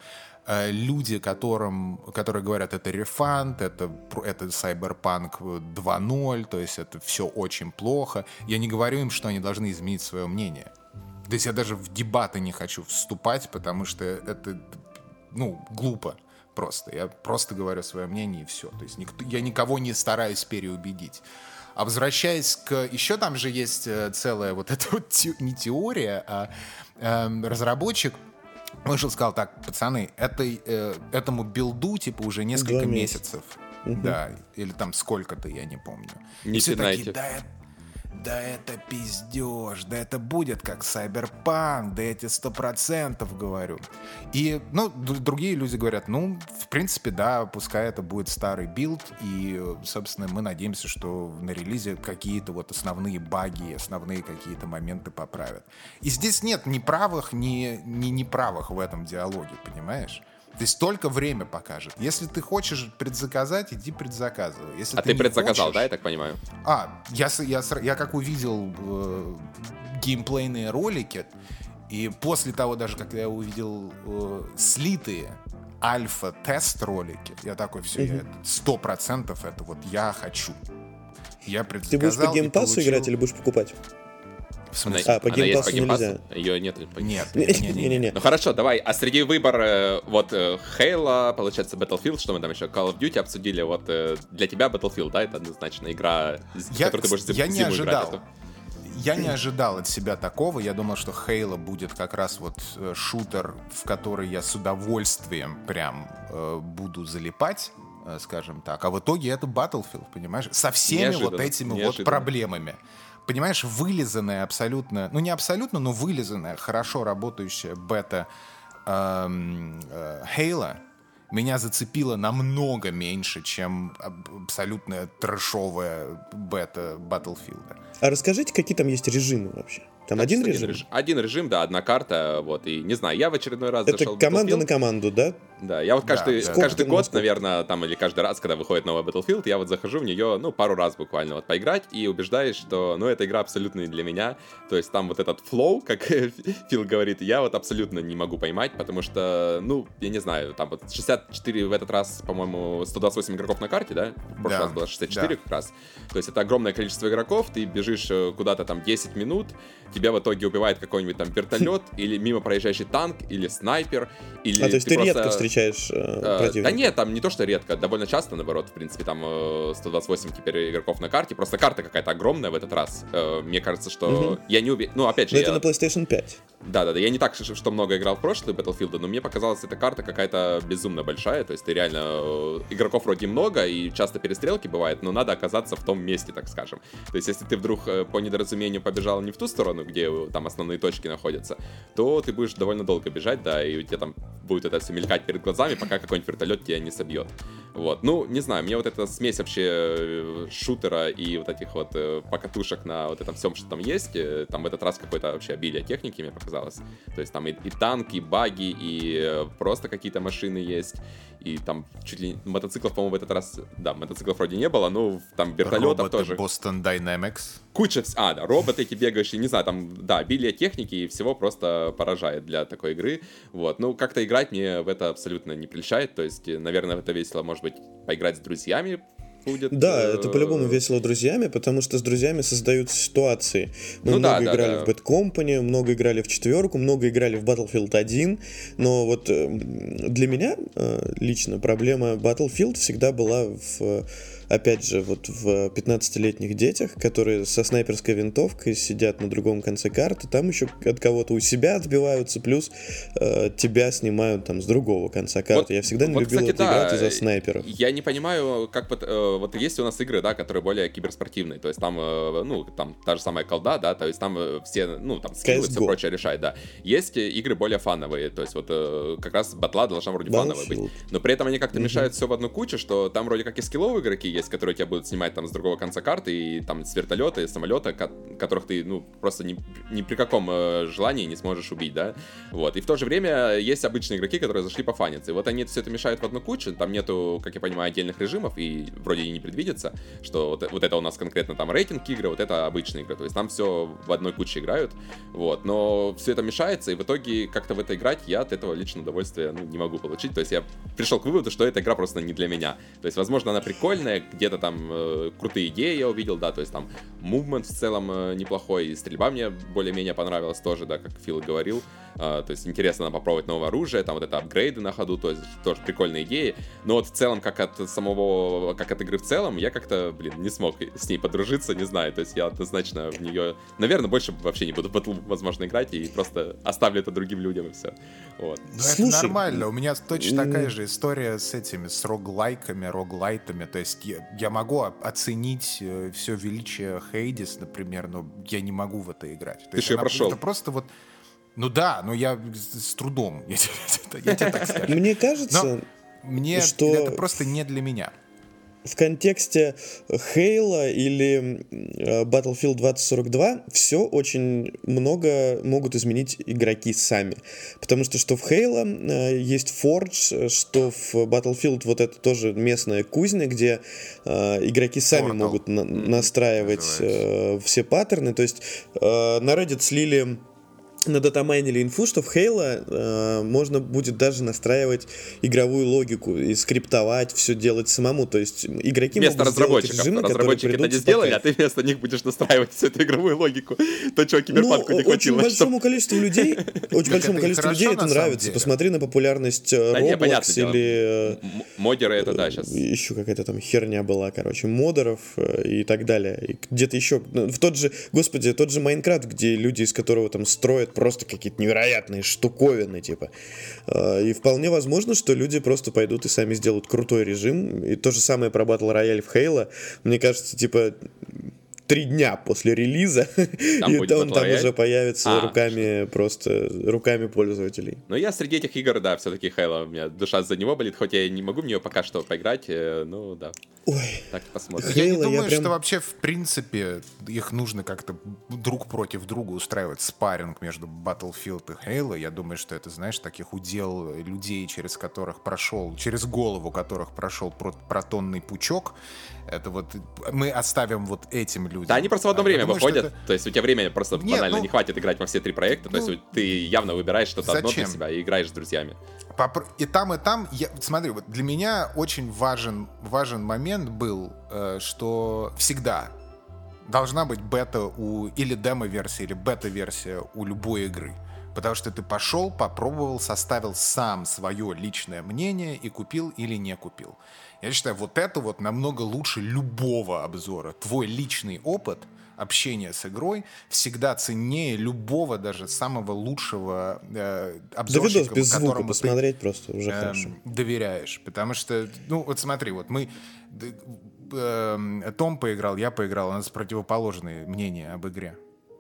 люди, которым, которые говорят, это рефанд, это, это Cyberpunk 2.0, то есть это все очень плохо. Я не говорю им, что они должны изменить свое мнение. То есть я даже в дебаты не хочу вступать, потому что это, ну, глупо просто. Я просто говорю свое мнение и все. То есть никто, я никого не стараюсь переубедить. А возвращаясь к... Еще там же есть э, целая вот эта вот те, не теория, а э, разработчик вышел, сказал, так, пацаны, этой, э, этому билду, типа, уже несколько месяцев. Угу. Да, или там сколько-то, я не помню. Не и все такие, да, да это пиздеж, да это будет как Cyberpunk, да эти сто процентов говорю. И, ну, другие люди говорят, ну, в принципе, да, пускай это будет старый билд, и, собственно, мы надеемся, что на релизе какие-то вот основные баги, основные какие-то моменты поправят. И здесь нет ни правых, ни, ни неправых в этом диалоге, понимаешь? То есть только время покажет. Если ты хочешь предзаказать, иди предзаказывай. Если а ты, ты предзаказал, хочешь... да, я так понимаю? А, я, я, я как увидел э, геймплейные ролики, и после того даже, когда я увидел э, слитые альфа-тест ролики, я такой, все, сто процентов это вот я хочу. Я предзаказал Ты будешь по геймпасу получил... играть или будешь покупать? В смысле? А, по Она есть по геймпасу Ее нет? По... Нет. Не-не-не. Ну хорошо, давай. А среди выбор э, вот э, Halo, получается, Battlefield, что мы там еще, Call of Duty обсудили, вот э, для тебя Battlefield, да, это однозначно игра, я, которую ты будешь я не ожидал. играть. Я не ожидал от себя такого. Я думал, что Halo будет как раз вот шутер, в который я с удовольствием прям э, буду залипать скажем так. А в итоге это Battlefield, понимаешь? Со всеми неожиданно, вот этими неожиданно. вот проблемами понимаешь, вылизанная абсолютно, ну не абсолютно, но вылизанная, хорошо работающая бета эм, э, меня зацепило намного меньше, чем абсолютная трэшовая бета Battlefield. А расскажите, какие там есть режимы вообще? Там один режим? один режим? Один режим, да, одна карта, вот, и не знаю, я в очередной раз Это зашел команда на команду, да? Да, я вот каждый, да, да. каждый год, наверное, там, или каждый раз, когда выходит новая Battlefield, я вот захожу в нее, ну, пару раз буквально вот поиграть и убеждаюсь, что, ну, эта игра абсолютно не для меня, то есть там вот этот флоу, как Фил говорит, я вот абсолютно не могу поймать, потому что, ну, я не знаю, там вот 64 в этот раз, по-моему, 128 игроков на карте, да? В прошлый да, раз было 64 да. как раз, то есть это огромное количество игроков, ты бежишь э, куда-то там 10 минут, тебя в итоге убивает какой-нибудь там вертолет, или мимо проезжающий танк, или снайпер, или А, то есть ты, ты просто... редко встречаешь э, э, противника? Да нет, там не то, что редко, довольно часто, наоборот, в принципе, там э, 128 теперь игроков на карте, просто карта какая-то огромная в этот раз. Э, мне кажется, что угу. я не уверен, ну, опять же... Но я... это на PlayStation 5. Да-да-да, я не так, что много играл в прошлые Battlefield, но мне показалось, эта карта какая-то безумно большая, то есть ты реально... Э, игроков вроде много, и часто перестрелки бывают, но надо оказаться в том месте, так скажем. То есть если ты вдруг по недоразумению побежал не в ту сторону, где там основные точки находятся, то ты будешь довольно долго бежать, да, и у тебя там будет это все мелькать перед глазами, пока какой-нибудь вертолет тебя не собьет. Вот, ну, не знаю, мне вот эта смесь вообще э, шутера и вот этих вот покатушек на вот этом всем, что там есть, там в этот раз какое-то вообще обилие техники мне показалось оказалось. То есть там и, и танки, и баги, и э, просто какие-то машины есть, и там чуть ли мотоциклов, по-моему, в этот раз, да, мотоциклов вроде не было, но там вертолетов Роботы тоже. Boston Dynamics. Куча, а, да, роботы эти бегающие, не знаю, там, да, обилие техники и всего просто поражает для такой игры, вот. Ну, как-то играть мне в это абсолютно не прельщает, то есть, наверное, это весело, может быть, поиграть с друзьями, будет. Да, э, это по-любому весело друзьями, потому что с друзьями создаются ситуации. Мы ну, много да, играли да, да. в Bad Company, много играли в четверку, много играли в Battlefield 1, но вот э, для меня э, лично проблема Battlefield всегда была в опять же, вот в 15-летних детях, которые со снайперской винтовкой сидят на другом конце карты, там еще от кого-то у себя отбиваются, плюс э, тебя снимают там с другого конца карты. Вот, Я всегда не вот, любил кстати, да, играть из-за снайперов. Я не понимаю, как вот, э, вот есть у нас игры, да, которые более киберспортивные, то есть там, э, ну, там та же самая колда, да, то есть там э, все, ну, там скиллы все прочее решают, да. Есть игры более фановые, то есть вот э, как раз батла должна вроде фановая быть, но при этом они как-то mm-hmm. мешают все в одну кучу, что там вроде как и скилловые игроки есть, которые тебя будут снимать там с другого конца карты, и там с вертолета, и самолета, которых ты, ну, просто ни, ни при каком э, желании не сможешь убить, да, вот, и в то же время есть обычные игроки, которые зашли пофаниться, и вот они все это мешают в одну кучу, там нету, как я понимаю, отдельных режимов, и вроде и не предвидится, что вот, вот это у нас конкретно там рейтинг игры, вот это обычные игры, то есть там все в одной куче играют, вот, но все это мешается, и в итоге как-то в это играть я от этого лично удовольствия, ну, не могу получить, то есть я пришел к выводу, что эта игра просто не для меня, то есть, возможно, она прикольная, где-то там э, крутые идеи я увидел, да, то есть там мувмент в целом э, неплохой, и стрельба мне более-менее понравилась тоже, да, как Фил говорил, то есть интересно попробовать новое оружие, там вот это апгрейды на ходу, то есть тоже прикольные идеи, но вот в целом, как от самого, как от игры в целом, я как-то, блин, не смог с ней подружиться, не знаю, то есть я однозначно в нее, наверное, больше вообще не буду возможно, играть и просто оставлю это другим людям и все. Вот. Ну, это нормально, у меня точно такая же история с этими, с роглайками, роглайтами, то есть я, я могу оценить э, все величие Хейдис, например, но я не могу в это играть. То Ты же прошел. Это просто вот... Ну да, но я с трудом, я, я тебе так скажу. Мне кажется, мне что... это просто не для меня в контексте Хейла или э, Battlefield 2042 все очень много могут изменить игроки сами. Потому что что в Хейла э, есть Forge, что в Battlefield вот это тоже местная кузня, где э, игроки сами Portal. могут на настраивать э, все паттерны. То есть на Reddit слили надатамайнили инфу, что в Halo э, можно будет даже настраивать игровую логику и скриптовать, все делать самому. То есть игроки вместо могут разработчиков. режимы, разработчики это не сделали, а ты вместо них будешь настраивать всю эту игровую логику. То, чего киберпанку ну, не хватило. Очень большому количеству людей, очень большому количеству людей это нравится. Посмотри на популярность э, Roblox или... Э, модеры это, да, сейчас. Еще какая-то там херня была, короче, модеров э, и так далее. Где-то еще... Ну, в тот же, господи, тот же Майнкрафт, где люди, из которого там строят просто какие-то невероятные штуковины, типа. А, и вполне возможно, что люди просто пойдут и сами сделают крутой режим. И то же самое про Battle Royale в Halo. Мне кажется, типа, три дня после релиза, там и он там уже появится а, руками что? просто, руками пользователей. Но я среди этих игр, да, все-таки Halo, у меня душа за него болит, хоть я не могу в нее пока что поиграть, э, ну да. Ой. Так посмотрим. Я не думаю, прям... что вообще в принципе их нужно как-то друг против друга устраивать спарринг между Battlefield и Halo. Я думаю, что это, знаешь, таких удел людей, через которых прошел, через голову которых прошел протонный пучок. Это вот мы оставим вот этим людям. Да, они просто в одно а время думаю, выходят. Это... То есть у тебя времени просто Нет, банально ну... не хватит играть во все три проекта. Ну... То есть ты явно выбираешь что-то одно для себя и играешь с друзьями. И там, и там, я, смотри, вот для меня очень важен, важен момент был, э, что всегда должна быть бета у или демо-версия, или бета-версия у любой игры. Потому что ты пошел, попробовал, составил сам свое личное мнение и купил или не купил. Я считаю, вот это вот намного лучше любого обзора. Твой личный опыт общения с игрой всегда ценнее любого даже самого лучшего э, обзорщика, да видос без звука посмотреть ты, просто уже э, хорошо. доверяешь. Потому что, ну вот смотри, вот мы э, Том поиграл, я поиграл, у нас противоположные мнения об игре.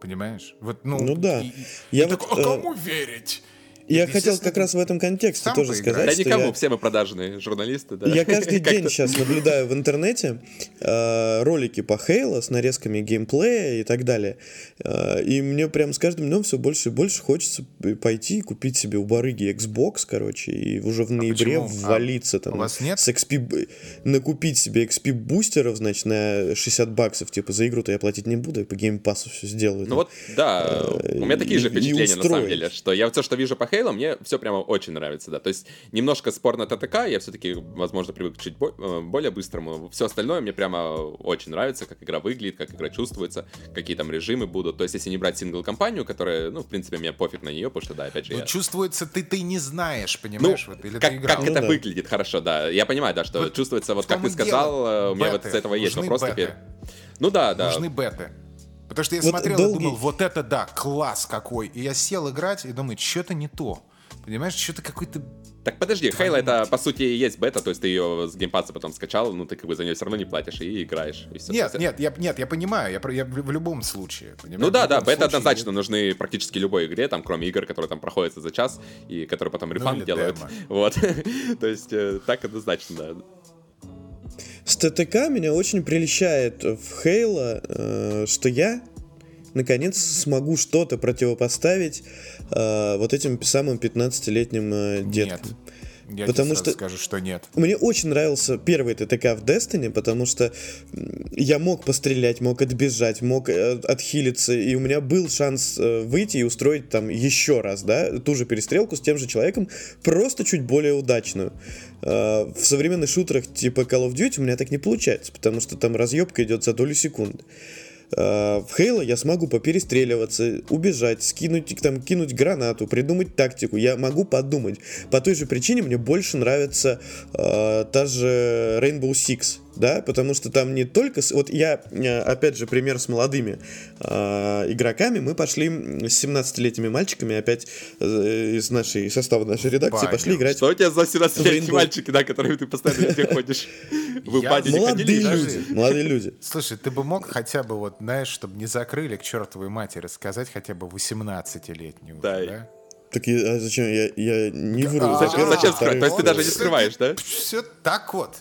Понимаешь? Вот, ну, ну да. И, я и вот, так, а кому э... верить? Я хотел как раз в этом контексте тоже поиграть. сказать. Да никому, я... все мы продажные журналисты, да. Я каждый день сейчас наблюдаю в интернете э, ролики по Хейла с нарезками геймплея и так далее. Э, и мне прям с каждым днем все больше и больше хочется пойти и купить себе у барыги Xbox, короче, и уже в а ноябре а ввалиться там. У вас нет? С XP, накупить себе XP бустеров, значит, на 60 баксов, типа, за игру-то я платить не буду, и по геймпасу все сделаю. Ну вот, да, э, у меня такие же впечатления, на самом деле, что я все, что вижу по Halo, мне все прямо очень нравится, да. То есть немножко спор на ТТК, я все-таки, возможно, привык чуть э, более быстрому. Все остальное мне прямо очень нравится, как игра выглядит, как игра чувствуется, какие там режимы будут. То есть если не брать сингл-компанию, которая, ну, в принципе, мне пофиг на нее, потому что, да, опять же... Ну, я... чувствуется, ты, ты не знаешь, понимаешь? Ну, вот, или как, как ну, это да. выглядит хорошо, да. Я понимаю, да, что вот чувствуется, вот как ты сказал, дело? у меня беты. вот с этого есть вопрос беты. теперь. Ну да, да. Нужны беты. Потому что я вот смотрел долгий... и думал, вот это да, класс какой. И я сел играть и думаю, что-то не то. Понимаешь, что-то какой-то... Так подожди, Хейла это по сути и есть бета, то есть ты ее с геймпада потом скачал, ну ты как бы за нее все равно не платишь и играешь. И все, нет, все. нет, я, нет, я понимаю, я, я в, в любом случае. Понимаешь? Ну да, да, бета однозначно я... нужны практически любой игре, там кроме игр, которые там проходят за час и которые потом рефанд ну, делают. Демо. Вот, то есть э, так однозначно, да. С ТТК меня очень прельщает в Хейла, э, что я наконец смогу что-то противопоставить э, вот этим самым 15-летним э, деткам. Нет. Я потому тебе что скажу, что нет. Мне очень нравился первый ТТК в Destiny, потому что я мог пострелять, мог отбежать, мог э, отхилиться, и у меня был шанс э, выйти и устроить там еще раз, да, ту же перестрелку с тем же человеком, просто чуть более удачную. Э, в современных шутерах типа Call of Duty у меня так не получается, потому что там разъебка идет за долю секунды. Э, в Хейла я смогу поперестреливаться, убежать, скинуть, там, кинуть гранату, придумать тактику. Я могу подумать. По той же причине мне больше нравится э, та же Rainbow Six да, потому что там не только... Вот я, э, опять же, пример с молодыми э, игроками, мы пошли с 17-летними мальчиками опять э, из нашей состава нашей редакции Баню. пошли играть... Что у тебя за 17-летние мальчики, да, которыми ты постоянно ходишь? Вы бане Молодые люди, молодые люди. Слушай, ты бы мог хотя бы, вот, знаешь, чтобы не закрыли к чертовой матери, сказать хотя бы 18-летнюю, да? Так я, а зачем? Я, я не вру. А, зачем, зачем скрывать? То есть ты даже не скрываешь, да? Все так вот.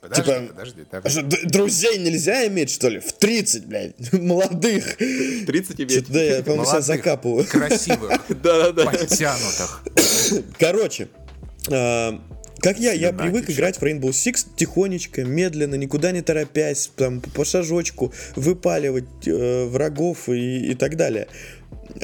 Подожди, типа, подожди, подожди. друзей нельзя иметь, что ли? В 30, блядь, молодых. 30 иметь. Да, я, по-моему, себя закапываю. красивых, да-да-да. подтянутых. Короче, а, как я, я привык играть в Rainbow Six тихонечко, медленно, никуда не торопясь, там, по шажочку, выпаливать э, врагов и, и так далее.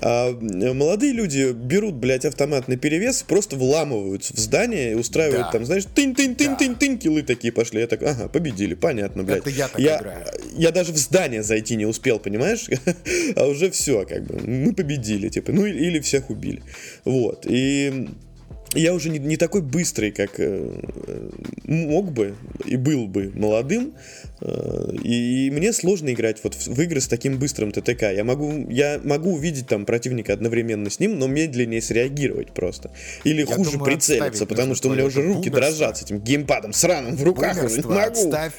А молодые люди берут, блядь, автомат на перевес, просто вламываются в здание и устраивают да. там, знаешь, тынь-тынь-тынь-тынь-тынь, да. килы такие пошли. Я так, ага, победили, понятно, блядь. Это я так я, играю. Я даже в здание зайти не успел, понимаешь? а уже все, как бы, мы победили, типа, ну или всех убили. Вот, и я уже не, не такой быстрый, как э, мог бы и был бы молодым, э, и, и мне сложно играть вот в, в игры с таким быстрым ТТК. Я могу, я могу увидеть там противника одновременно с ним, но медленнее среагировать просто. Или я хуже думаю, прицелиться, потому что у меня уже руки дрожат с этим геймпадом сраным в руках. Уже не могу. Отставь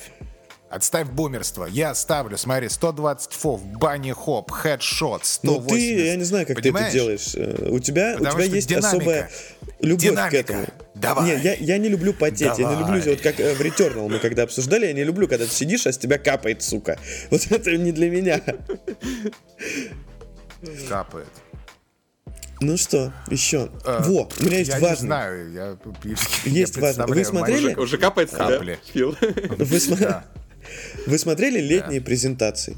Отставь бумерство. Я ставлю, смотри, 120 фов, бани хоп, хедшот, 180. Ну ты, я не знаю, как Понимаешь? ты это делаешь. Э, У тебя, у тебя есть динамика. особая любовь Динамика. к этому. Давай. Не, я, я не люблю потеть, я не Давай. люблю, вот как э, в Returnal мы когда обсуждали, я не люблю, когда ты сидишь, а с тебя капает, сука. Вот это не для меня. Капает. Ну что, еще? Э, Во, у меня есть я важный. не знаю, я, Есть я важно. Вы представляю смотрели? мои- Уже капает Капли. Фил. Вы, сма- Да. Вы смотрели летние презентации?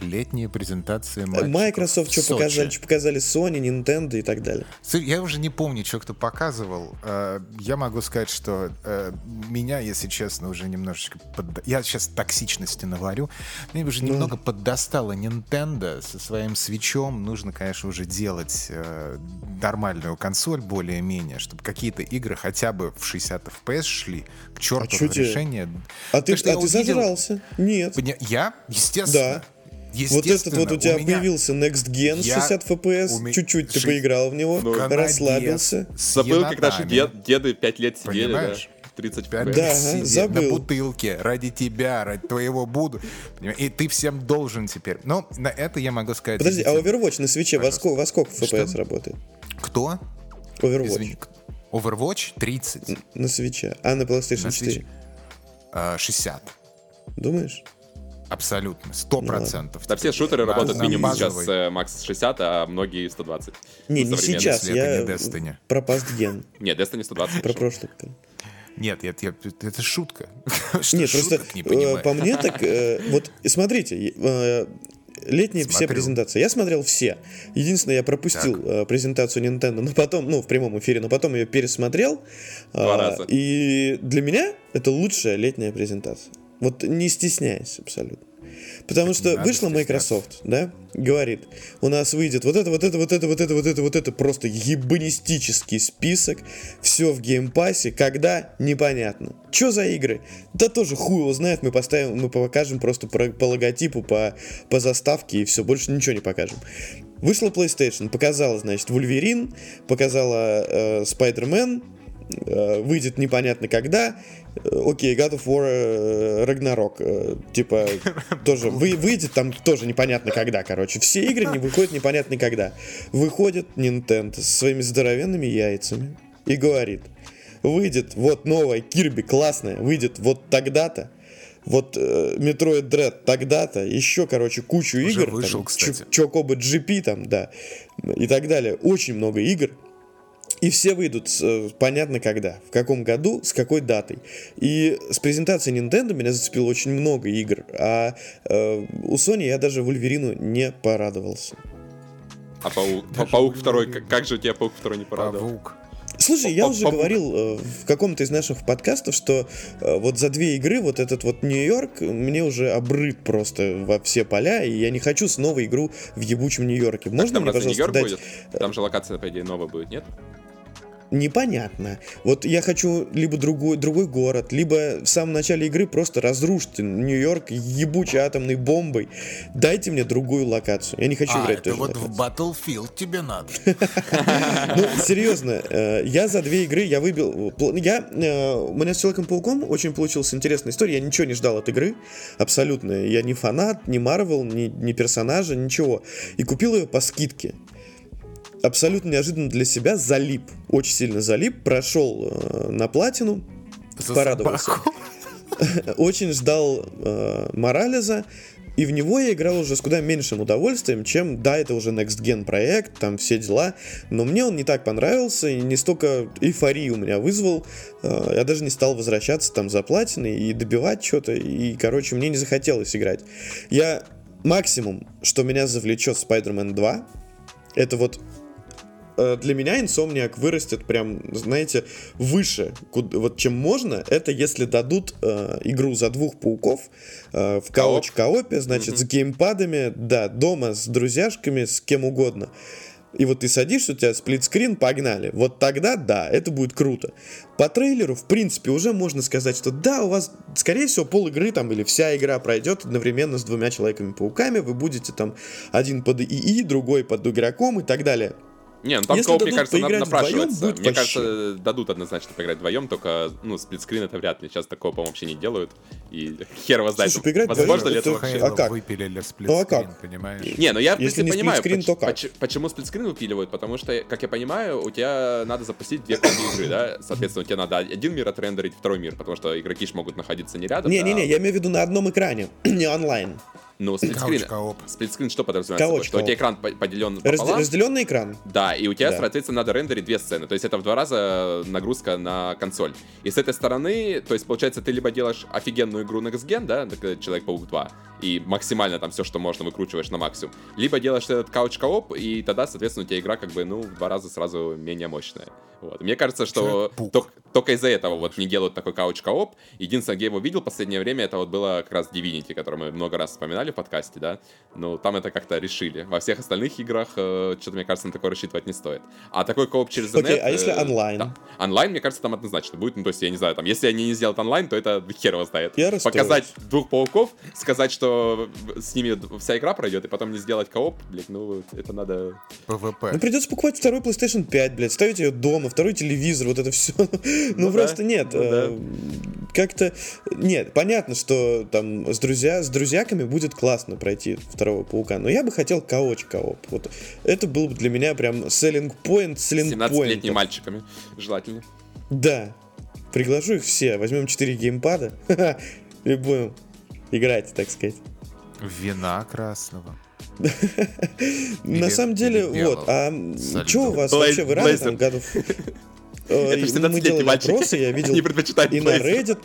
Летние презентации Microsoft в что показали, что показали Sony, Nintendo и так далее. Я уже не помню, что кто показывал. Э, Я могу сказать, что э, меня, если честно, уже немножечко... подда- Я сейчас токсичности наварю. Меня уже немного поддостала Nintendo со своим свечом. Нужно, конечно, уже делать э, нормальную консоль более-менее, чтобы какие-то игры хотя бы в 60 FPS шли. К черту тебе? решение. А ты, а ты увидел- зажрался? Нет. Я? Естественно. Да. Вот этот вот у тебя меня появился Next Gen Я- 60 FPS, у ме- чуть-чуть ты ши- поиграл в него, канадец расслабился. с Забыл, как наши дед- деды 5 лет сидели, да? Понимаешь? 30 Пять FPS. Да, лет ага, сидеть забыл. на бутылке ради тебя, ради твоего буду. И ты всем должен теперь. Но на это я могу сказать. Подожди, а. Overwatch на свече во сколько, во сколько FPS Что? работает? Кто? Overwatch Извини. Overwatch 30. на свече, а на PlayStation На 4? свече. А, 60. Думаешь? Абсолютно. 100%. Да все шутеры Баз- работают минимум базовый. сейчас э, макс 60, а многие 120. Не, не сейчас, если это я не Destiny. про пастген, Нет, Destiny 120. про прошлый. Нет, нет, я- это шутка. Что, Нет, просто не э, по мне так, э, вот смотрите, э, летние все Смотрю. презентации, я смотрел все. Единственное, я пропустил э, презентацию Nintendo, но потом, ну, в прямом эфире, но потом ее пересмотрел. Два А, раза. И для меня это лучшая летняя презентация. Вот не стесняясь абсолютно. Потому что надо вышла. Microsoft, да, говорит, у нас выйдет вот это, вот это, вот это, вот это, вот это, вот это, просто ебанистический список, все в Game Pass е, когда, непонятно. Что за игры? Да тоже хуй его знает, мы поставим, мы покажем просто по, по логотипу, по, по заставке и все, больше ничего не покажем. Вышла PlayStation, показала, значит, Wolverine, показала э, Spider-Man, э, выйдет непонятно когда. Э, Окей, God of War э, Ragnarok. э, Типа, тоже вы, выйдет там тоже непонятно когда, короче. Все игры не выходят непонятно когда. Выходит Nintendo со своими здоровенными яйцами и говорит, выйдет вот новая Кирби, классная, выйдет вот тогда-то. Вот э, Metroid Dread тогда-то, еще, короче, кучу Уже игр. вышел, там, кстати. Чо- Чокоба GP там, да, и так далее. Очень много игр. И все выйдут э, понятно когда, в каком году, с какой датой. И с презентацией Nintendo меня зацепило очень много игр, а э, у Sony я даже Вульверину не порадовался. А паук, Даже паук второй, как, как же тебя паук второй не порадовал? Павук. Слушай, я уже говорил э, в каком-то из наших подкастов, что э, вот за две игры вот этот вот Нью-Йорк мне уже обрыт просто во все поля, и я не хочу снова игру в ебучем Нью-Йорке. Можно Там мне, разве пожалуйста, Нью-Йорк дать... будет? Там же локация, по идее, новая будет, нет? Непонятно. Вот я хочу либо другой, другой город, либо в самом начале игры просто разрушьте Нью-Йорк ебучей атомной бомбой. Дайте мне другую локацию. Я не хочу А, играть в это вот в локацию. Battlefield тебе надо. Ну, серьезно, э, я за две игры, я выбил... Я, э, у меня с Человеком-пауком очень получилась интересная история. Я ничего не ждал от игры, абсолютно. Я не фанат, не Марвел, ни персонажа, ничего. И купил ее по скидке. Абсолютно неожиданно для себя залип. Очень сильно залип. Прошел э, на платину. За Порадовался. Очень ждал э, Морализа. И в него я играл уже с куда меньшим удовольствием, чем, да, это уже Next Gen проект, там все дела, но мне он не так понравился, и не столько эйфории у меня вызвал, э, я даже не стал возвращаться там за платиной и добивать что-то, и, короче, мне не захотелось играть. Я максимум, что меня завлечет Spider-Man 2, это вот для меня Insomniac вырастет прям, знаете, выше, куд- вот чем можно, это если дадут э, игру за двух пауков э, в Co-op. couch co-op е, значит, с геймпадами, да, дома, с друзьяшками, с кем угодно. И вот ты садишься, у тебя split screen, погнали. Вот тогда, да, это будет круто. По трейлеру, в принципе, уже можно сказать, что да, у вас, скорее всего, пол игры там или вся игра пройдет одновременно с двумя Человеками-пауками. Вы будете там один под ИИ, другой под игроком и так далее. Не, ну там Если кооп, мне кажется, на- поиграть вдвоем, Мне вообще. кажется, дадут однозначно поиграть вдвоем, только, ну, сплитскрин это вряд ли. Сейчас такого, по-моему, вообще не делают. И хер его знает, Слушай, поиграть возможно ли это это вообще. А как? выпилили Ну, а как? сплитскрин, понимаешь? Не, ну я, в Если принципе, не понимаю, сплитскрин, поч- то как? поч- почему сплитскрин выпиливают, потому что, как я понимаю, у тебя надо запустить две копии игры, да? Соответственно, тебе надо один мир отрендерить, второй мир, потому что игроки ж могут находиться не рядом. Не-не-не, да. я имею в виду на одном экране, не онлайн. Ну, split screen, Couch co-op. split screen что подразумевается? собой? Couch Что у тебя co-op. экран по- поделен Разде- пополам, разделенный экран. Да, и у тебя, Да. соответственно, надо рендерить две сцены. То есть это в два раза нагрузка на консоль. И с этой стороны, то есть, получается, ты либо делаешь офигенную игру на Gen, да, э, Человек-паук 2, и максимально там все, что можно, выкручиваешь на максимум. Либо делаешь этот couch co-op, и тогда, соответственно, у тебя игра как бы, ну, в два раза сразу менее мощная. Вот. Мне кажется, что Человек-паук. Только из-за этого вот не делают такой couch co-op. Единственное, где я его видел в последнее время, это вот было как раз Divinity, который мы много раз вспоминали в подкасте, да. Ну, там это как-то решили. Во всех остальных играх, э, что-то, мне кажется, на такое рассчитывать не стоит. А такой co-op через Окей, интернет... а если э, онлайн? да. Онлайн, мне кажется, там однозначно будет. Ну, то есть, я не знаю, там, если они не сделают онлайн, то это хер его знает. Я расстроюсь. Показать двух пауков, сказать, что с ними вся игра пройдет, и потом не сделать co-op, блядь, ну, это надо... PvP. Ну придется покупать второй PlayStation 5, блядь, ставить ее дома, второй телевизор, вот это все. Ну да, просто нет. ну э, Как-то. Нет, понятно, что там с друзья, с друзьяками будет классно пройти второго паука, но я бы хотел кооч кооп. Вот это был бы для меня прям selling point, selling 17-летними point. мальчиками, желательно. Да. Приглашу их все, возьмем 4 геймпада и будем играть, так сказать. Вина красного. На самом деле, вот, а что у вас вообще, вы рады там годов? Э, Это и 17-летние Мы делали опросы, я видел и на. Reddit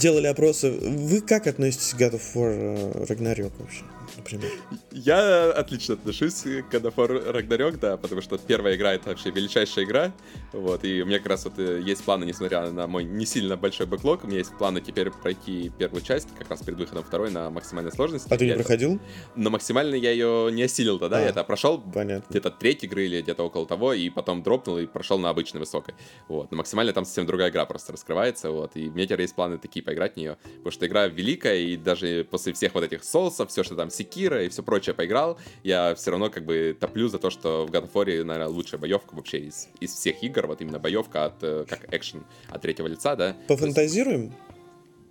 делали опросы. Вы как относитесь к God of War э, Ragnarok вообще, например? Я отлично отношусь к God of War Ragnarok, да, потому что первая игра — это вообще величайшая игра, вот, и у меня как раз вот э, есть планы, несмотря на мой не сильно большой бэклог, у меня есть планы теперь пройти первую часть, как раз перед выходом второй на максимальной сложности. А ты не Я проходил? Но максимально я ее не осилил тогда, А, я это прошел где-то треть игры или где-то около того, и потом дропнул и прошел на обычной высокой. Вот. Но максимально там совсем другая игра просто раскрывается, вот. И у меня теперь есть планы такие поиграть в нее, потому что игра великая, и даже после всех вот этих соусов, все, что там Секира и все прочее поиграл, я все равно как бы топлю за то, что в God of War, наверное, лучшая боевка вообще из, из всех игр, вот именно боевка от, э, как экшен от третьего лица, да. То есть, Пофантазируем?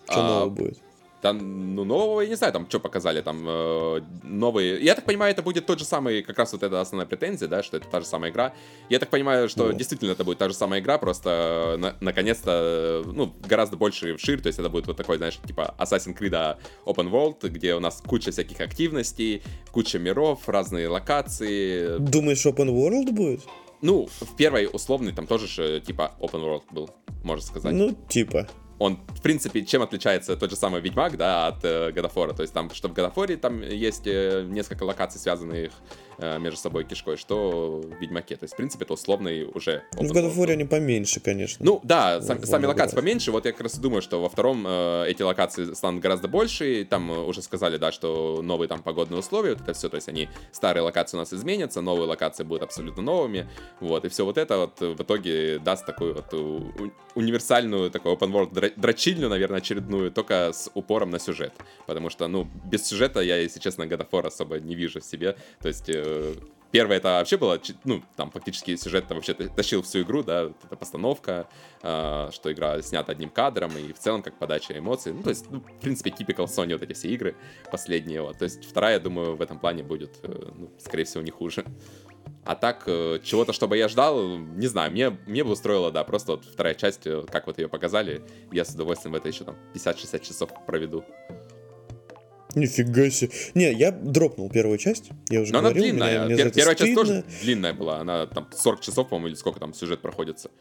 Что А, нового будет? Там, ну, нового, я не знаю, там, что показали, там, э, новые... Я так понимаю, это будет тот же самый, как раз вот эта основная претензия, да, что это та же самая игра. Я так понимаю, что Ну. действительно это будет та же самая игра, просто, э, на- наконец-то, э, ну, гораздо больше вширь, то есть это будет вот такой, знаешь, типа Assassin's Creed а, Open World, где у нас куча всяких активностей, куча миров, разные локации. Думаешь, open world будет? Ну, в первой условной там тоже же, типа, Open World был, можно сказать Ну, типа. Он, в принципе, чем отличается тот же самый Ведьмак, да, от э, War? То есть там, что в War там есть э, несколько локаций, связанных между собой кишкой, что в Ведьмаке. То есть, в принципе, это условный уже Ну, в God of. War они поменьше, конечно. Ну да, сам- Во сами локации поменьше. Вот я как раз и думаю, что во втором э, эти локации станут гораздо больше. Там э, уже сказали, да, что новые там погодные условия, вот это все. То есть они старые локации у нас изменятся, новые локации будут абсолютно новыми. Вот, и все вот это вот э, в итоге даст такую вот у- универсальную, такую open world дрочильню, наверное, очередную, только с упором на сюжет. Потому что, ну, без сюжета я, если честно, God of War особо не вижу в себе. То есть э, Первое это вообще было, ну, там фактически сюжет там вообще тащил всю игру, да, вот постановка, э, что игра снята одним кадром, и в целом как подача эмоций. Ну, то есть, ну, в принципе, typical Sony вот эти все игры последние, вот. То есть вторая, думаю, в этом плане будет, э, ну, скорее всего, не хуже. А так, э, чего-то, чтобы я ждал, не знаю, мне, мне бы устроило, да, просто вот вторая часть, э, как вот ее показали, я с удовольствием в это еще там 50-60 часов проведу. Нифига себе. Не, я дропнул первую часть. Я уже Но она говорил, длинная. мне, мне Пер- это первая часть тоже длинная была. Она там 40 часов, по-моему, или сколько там сюжет проходится.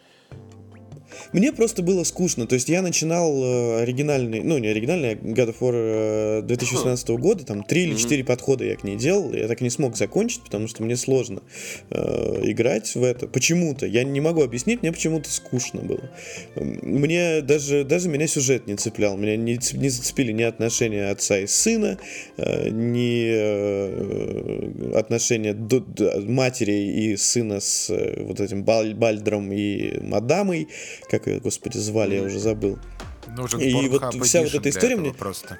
Мне просто было скучно. То есть я начинал э, оригинальный, ну не оригинальный, а God of War э, 2016 года, там три или четыре подхода я к ней делал, я так и не смог закончить, потому что мне сложно э, играть в это. Почему-то, я не могу объяснить, мне почему-то скучно было. Мне даже, даже меня сюжет не цеплял, меня не, не зацепили ни отношения отца и сына, э, ни э, отношения до- до- матери и сына с э, вот этим Баль- Бальдром и мадамой, как ее, господи, звали, я уже забыл. Нужен И вот вся вот эта история мне- просто,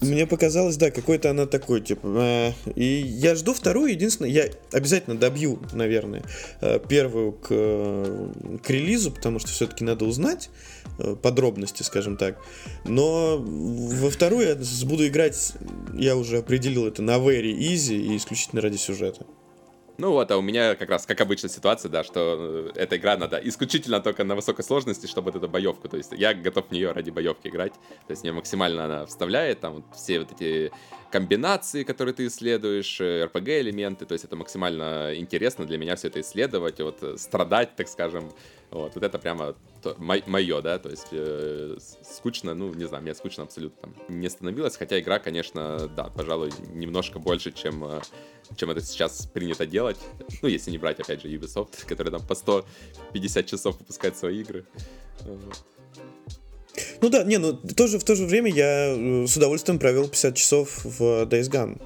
Мне показалось, да, какой-то она такой, типа... Э, и я жду вторую, единственное, я обязательно добью, наверное, э, первую к, к релизу, потому что все-таки надо узнать э, подробности, скажем так. Но во вторую я буду играть, я уже определил это на very easy и исключительно ради сюжета. Ну вот, а у меня как раз, как обычно, ситуация, да, что э, эта игра надо исключительно только на высокой сложности, чтобы вот эту боевку, то есть я готов в нее ради боевки играть, то есть мне максимально она вставляет, там вот все вот эти комбинации, которые ты исследуешь, RPG-элементы, э, то есть это максимально интересно для меня все это исследовать, вот э, страдать, так скажем, вот, вот это прямо мое, да, то есть э, скучно, ну, не знаю, мне скучно абсолютно не становилось, хотя игра, конечно, да, пожалуй, немножко больше, чем, э, чем это сейчас принято делать, ну, если не брать, опять же, Ubisoft, который там по 150 часов выпускает свои игры. Ну да, не, ну тоже в то же время я э, с удовольствием провел 50 часов в Days Gone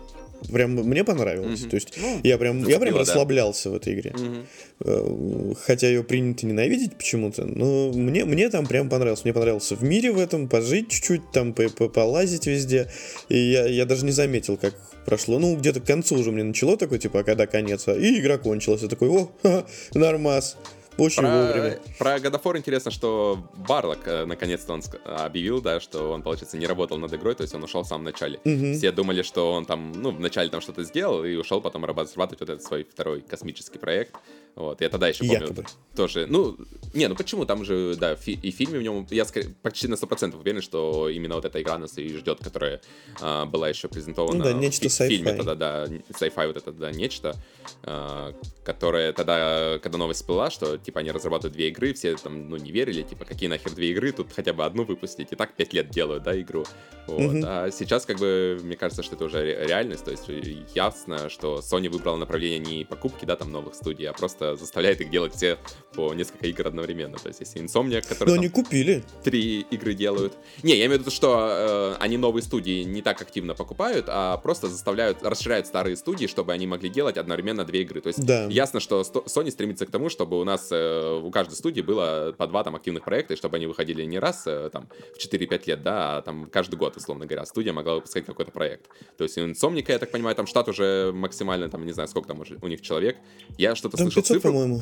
прям мне понравилось. Mm-hmm. То есть ну, я прям, я прям да. расслаблялся в этой игре. Mm-hmm. Хотя ее принято ненавидеть почему-то, но мне, мне там прям понравилось. Мне понравился в мире в этом, пожить чуть-чуть, там полазить везде. И я, я даже не заметил, как прошло. Ну, где-то к концу уже мне начало такое, типа, а когда конец, а, и игра кончилась. Я такой, о, ха, нормас. Очень про, вовремя. Про War интересно, что Барлок, э, наконец-то он объявил, да, что он, получается, не работал над игрой, то есть он ушел в самом начале. Угу. Все думали, что он там, ну, вначале там что-то сделал и ушел потом разрабатывать вот этот свой второй космический проект. Вот, я тогда еще помню Якобы. тоже. Ну, не, ну почему? Там же, да, фи- и в фильме в нем, я скорее, почти на 100% уверен, что именно вот эта игра нас и ждет, которая а, была еще презентована ну, да, нечто в, в фильме тогда, да, sci-fi вот это, да, нечто, а, которое тогда, когда новость всплыла, что, типа, они разрабатывают две игры, все там, ну, не верили, типа, какие нахер две игры, тут хотя бы одну выпустить, и так пять лет делают, да, игру. Вот. Mm-hmm. А сейчас, как бы, мне кажется, что это уже реальность, то есть ясно, что Sony выбрала направление не покупки, да, там, новых студий, а просто заставляет их делать все по несколько игр одновременно. То есть, если Insomniac, который... Но они купили. Три игры делают. Не, я имею в виду, что э, они новые студии не так активно покупают, а просто заставляют, расширяют старые студии, чтобы они могли делать одновременно две игры. То есть, да. ясно, что Sony стремится к тому, чтобы у нас э, у каждой студии было по два там активных проекта, и чтобы они выходили не раз э, там в 4-5 лет, да, а там каждый год, условно говоря, студия могла выпускать какой-то проект. То есть, у Insomniac, я так понимаю, там штат уже максимально, там, не знаю, сколько там уже у них человек. Я что-то слышал 500, цифру.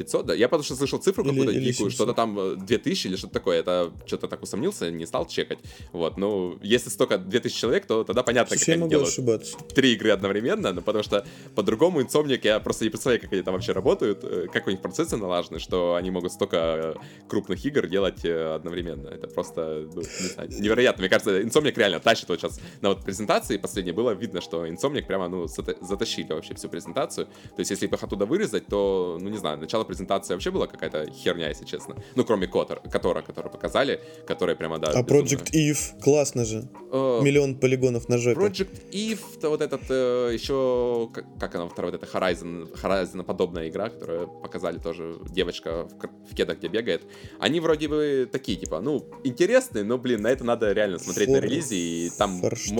По-моему. 500, да? Я потому что слышал цифру какую-то дикую, что-то там 2000 э, или что-то такое. Это что-то так усомнился, не стал чекать. Вот, ну, если столько 2000 человек, то тогда понятно, Слушай, как они делают ошибаться. три игры одновременно, ну, потому что по-другому Insomniac, я просто не представляю, как они там вообще работают, э, как у них процессы налажены, что они могут столько э, крупных игр делать одновременно. Это просто, ну, не знаю, невероятно. Мне кажется, Insomniac реально тащит вот сейчас на вот презентации последней было видно, что Insomniac прямо, ну, затащили вообще всю презентацию. То есть, если их оттуда вырезать, то, ну, не знаю, начало презентация вообще была какая-то херня, если честно. Ну, кроме Котор, Котора, который показали, которая прямо, да... А Project Eve, классно же. Uh, Миллион полигонов на жопе. Project Eve, то вот этот uh, еще, как, как она вторая, вот эта Horizon, Horizon подобная игра, которую показали тоже девочка в, в кедах, где бегает. Они вроде бы такие, типа, ну, интересные, но, блин, на это надо реально смотреть For... на релизе, и там может,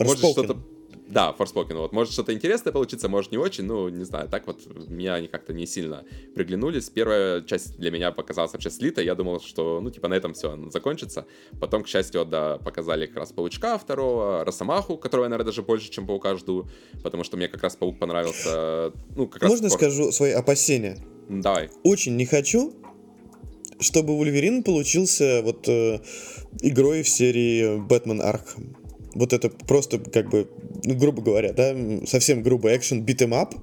может что-то да, Forspoken, вот. Может что-то интересное получиться, может не очень, ну, не знаю, так вот меня они как-то не сильно приглянулись. Первая часть для меня показалась вообще слитой, я думал, что, ну, типа, на этом все закончится. Потом, к счастью, да, показали как раз Паучка второго, Росомаху, которого я, наверное, даже больше, чем Паука жду, потому что мне как раз Паук понравился, ну, как раз... Можно спорт. скажу свои опасения? Давай. Очень не хочу, чтобы Wolverine получился вот э, игрой в серии Batman Arkham вот это просто как бы, ну, грубо говоря, да, совсем грубо экшен beat'em up,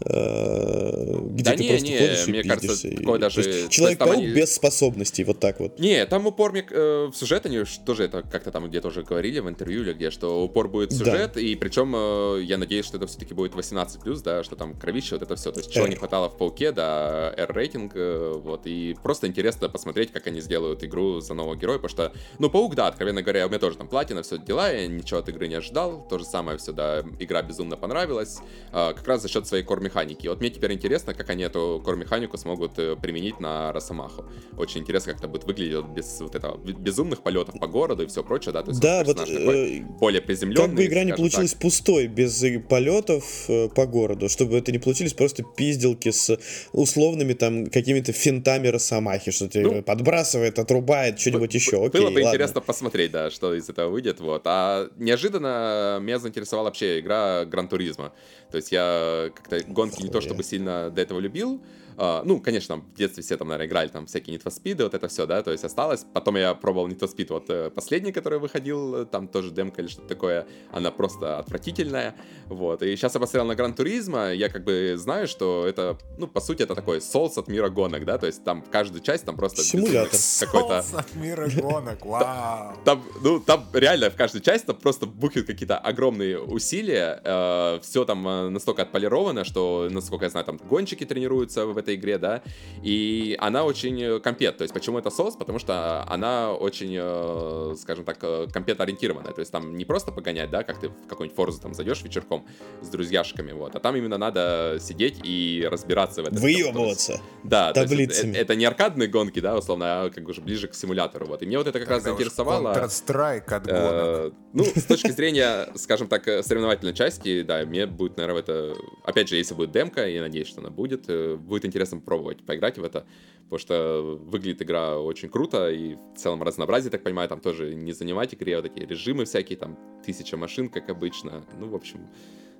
э, где да ты не, просто не, ходишь мне и кажется, и... такой даже... Человек-паук они... без способностей, вот так вот. Не, там упор мне, э, в сюжет они тоже это как-то там где-то уже говорили в интервью или где, что упор будет в сюжет, да. и причем э, я надеюсь, что это все-таки будет 18+, да, что там кровище, вот это все, то есть чего не хватало в Пауке, да, R-рейтинг, э, вот, и просто интересно посмотреть, как они сделают игру за нового героя, потому что, ну, Паук, да, откровенно говоря, у меня тоже там платина, все дела, я ничего от игры не ожидал. То же самое все, да, игра безумно понравилась, а, как раз за счет своей кор-механики. Вот мне теперь интересно, как они эту кор-механику смогут э, применить на Росомаху. Очень интересно, как это будет выглядеть без вот этого безумных полетов по городу и все прочее, да, то есть да, вот, э, более приземленный. Как бы игра не получилась так. пустой, без полетов э, по городу, чтобы это не получились просто пизделки с условными там какими-то финтами Росомахи, что тебе ну, подбрасывает, отрубает, что-нибудь еще. Окей, было бы ладно. интересно посмотреть, да, что из этого выйдет, вот. А неожиданно меня заинтересовала вообще игра Гран Туризма. То есть я как-то гонки не то чтобы сильно до этого любил, Uh, ну, конечно, там в детстве все там, наверное, играли там всякие Need for Speed, вот это все, да, то есть осталось. Потом я пробовал Need for Speed, вот э, последний, который выходил, там тоже демка или что-то такое, она просто отвратительная, вот. И сейчас я посмотрел на Гран Туризма, я как бы знаю, что это, ну, по сути, это такой соус от мира гонок, да, то есть там каждую часть там просто... Симулятор. Какой-то... Соус от мира гонок, вау! Там, ну, там реально в каждой части там просто бухают какие-то огромные усилия, э, все там э, настолько отполировано, что, насколько я знаю, там гонщики тренируются в этой игре, да, и она очень э, компет, то есть почему это соус? Потому что она очень, э, скажем так, э, компет-ориентированная, то есть там не просто погонять, да, как ты в какой-нибудь форзу там зайдешь вечерком с друзьяшками, вот, а там именно надо сидеть и разбираться в этом. Выебываться. Да, таблицами. Это, это не аркадные гонки, да, условно, а как уже ближе к симулятору, вот, и мне вот это как Тогда раз заинтересовало. Counter-Strike от гонок. Ну, с точки зрения, скажем так, соревновательной части, да, мне будет, наверное, это... Опять же, если будет демка, я надеюсь, что она будет, будет интересно пробовать поиграть в это, потому что выглядит игра очень круто, и в целом разнообразие, так понимаю, там тоже не занимать игре, а вот такие режимы всякие, там тысяча машин, как обычно, ну, в общем,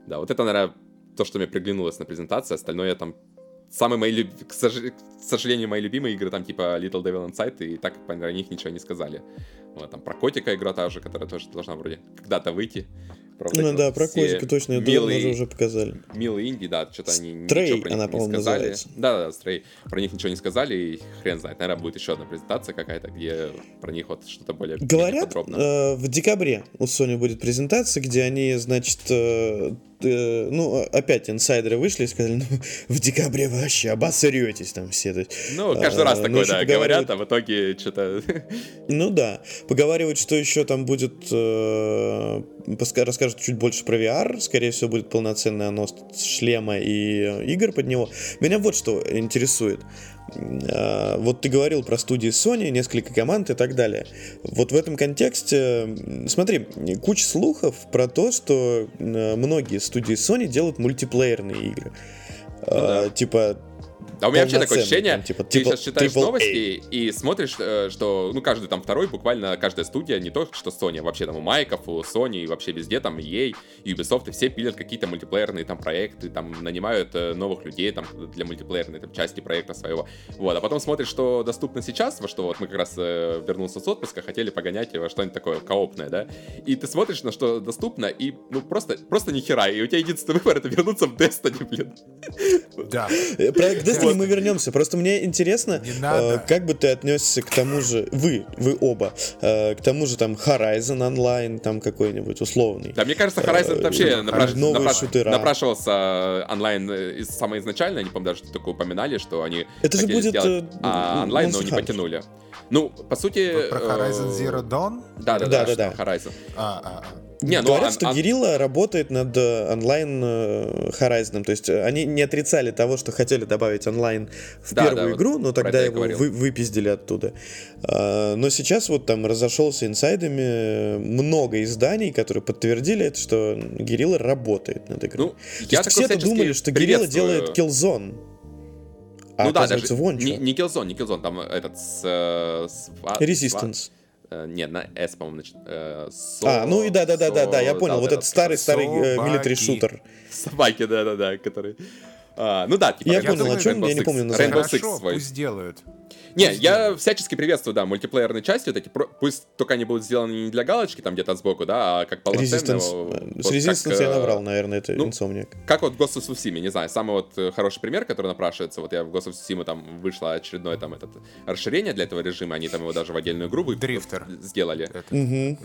да, вот это, наверное, то, что мне приглянулось на презентации, остальное я там самые мои, люб... к, сож... к сожалению, мои любимые игры, там типа Little Devil Inside, и так про них ничего не сказали. Вот, там про котика игра та же, которая тоже должна вроде когда-то выйти. Правда, ну да, про котика точно, милые, тоже уже показали. Милые инди, да, что-то они Стрей, ничего про них она, не сказали. Называется. Да, да, Стрей. Про них ничего не сказали, и хрен знает, наверное, будет еще одна презентация какая-то, где про них вот что-то более Говорят, подробно. Э, в декабре у Sony будет презентация, где они, значит, э, э, ну, опять инсайдеры вышли и сказали, ну, в декабре вообще обосретесь там все. Ну, каждый а, раз такое, да, говорят, а в итоге что-то... Ну да, поговаривают, что еще там будет, э, расскажут чуть больше про VR, скорее всего, будет полноценный анонс шлема и игр под него. Меня вот что интересует. А, вот ты говорил про студии Sony, несколько команд и так далее. Вот в этом контексте, смотри, куча слухов про то, что многие студии Sony делают мультиплеерные игры. Ну, да. Типа а у меня вообще такое ощущение, типа, ты сейчас читаешь новости и смотришь, э, что, ну, каждый там второй, буквально каждая студия, не только что Sony, а вообще там у Майков, у Sony, и вообще везде, там, EA, Ubisoft, и все пилят какие-то мультиплеерные там проекты, там, нанимают э, новых людей там для мультиплеерной там, части проекта своего. Вот, а потом смотришь, что доступно сейчас, во что вот мы как раз э, вернулся с отпуска, хотели погонять во что-нибудь такое коопное, да, и ты смотришь, на что доступно, и, ну, просто, просто ни хера, и у тебя единственный выбор это вернуться в Destiny, блин. Да. Проект Destiny мы вернемся. Просто мне интересно, э, как бы ты отнесся к тому же, вы, вы оба, э, к тому же там Horizon Online, там какой-нибудь условный. Да, мне кажется, Horizon э, вообще напраш... напраш... напрашивался онлайн из самого изначально, они, по-моему, даже такое упоминали, что они Это же будет сделать, а, онлайн, но не потянули. Ну, по сути... Про Horizon Zero Dawn? Да, да, да, да, да. Horizon. А, а, а. Не, ну, Говорят, он, что он... Guerrilla работает над э, онлайн э, Horizon. То есть э, они не отрицали того, что хотели добавить онлайн в да, первую да, игру, вот но тогда его вы, выпиздили оттуда. А, но сейчас вот там разошелся инсайдами много изданий, которые подтвердили это, что Guerrilla работает над игрой. Ну, То есть все-то думали, что Guerrilla делает Killzone. А ну да, даже вон не, не Killzone, не Killzone, там этот с... с Resistance. Нет, на S, по-моему, нач... э, со... А, ну и да, да, да, да, да, я понял. Да, вот этот старый-старый милитари шутер. Собаки, да, да, да, который. А, ну да, типа... Я понял, о чем, я не помню название. Свой. пусть делают. Не, я всячески приветствую, да, мультиплеерные части, вот эти, пусть только они будут сделаны не для галочки там где-то сбоку, да, а как полноценные. Resistance. Вот С Resistance как, я э, набрал, наверное, это ну, Insomniac. Как вот Ghost of Tsushima, не знаю, самый вот э, хороший пример, который напрашивается, вот я в Ghost of Tsushima там вышло очередное там этот расширение для этого режима, они там его даже в отдельную игру Дрифтер. сделали.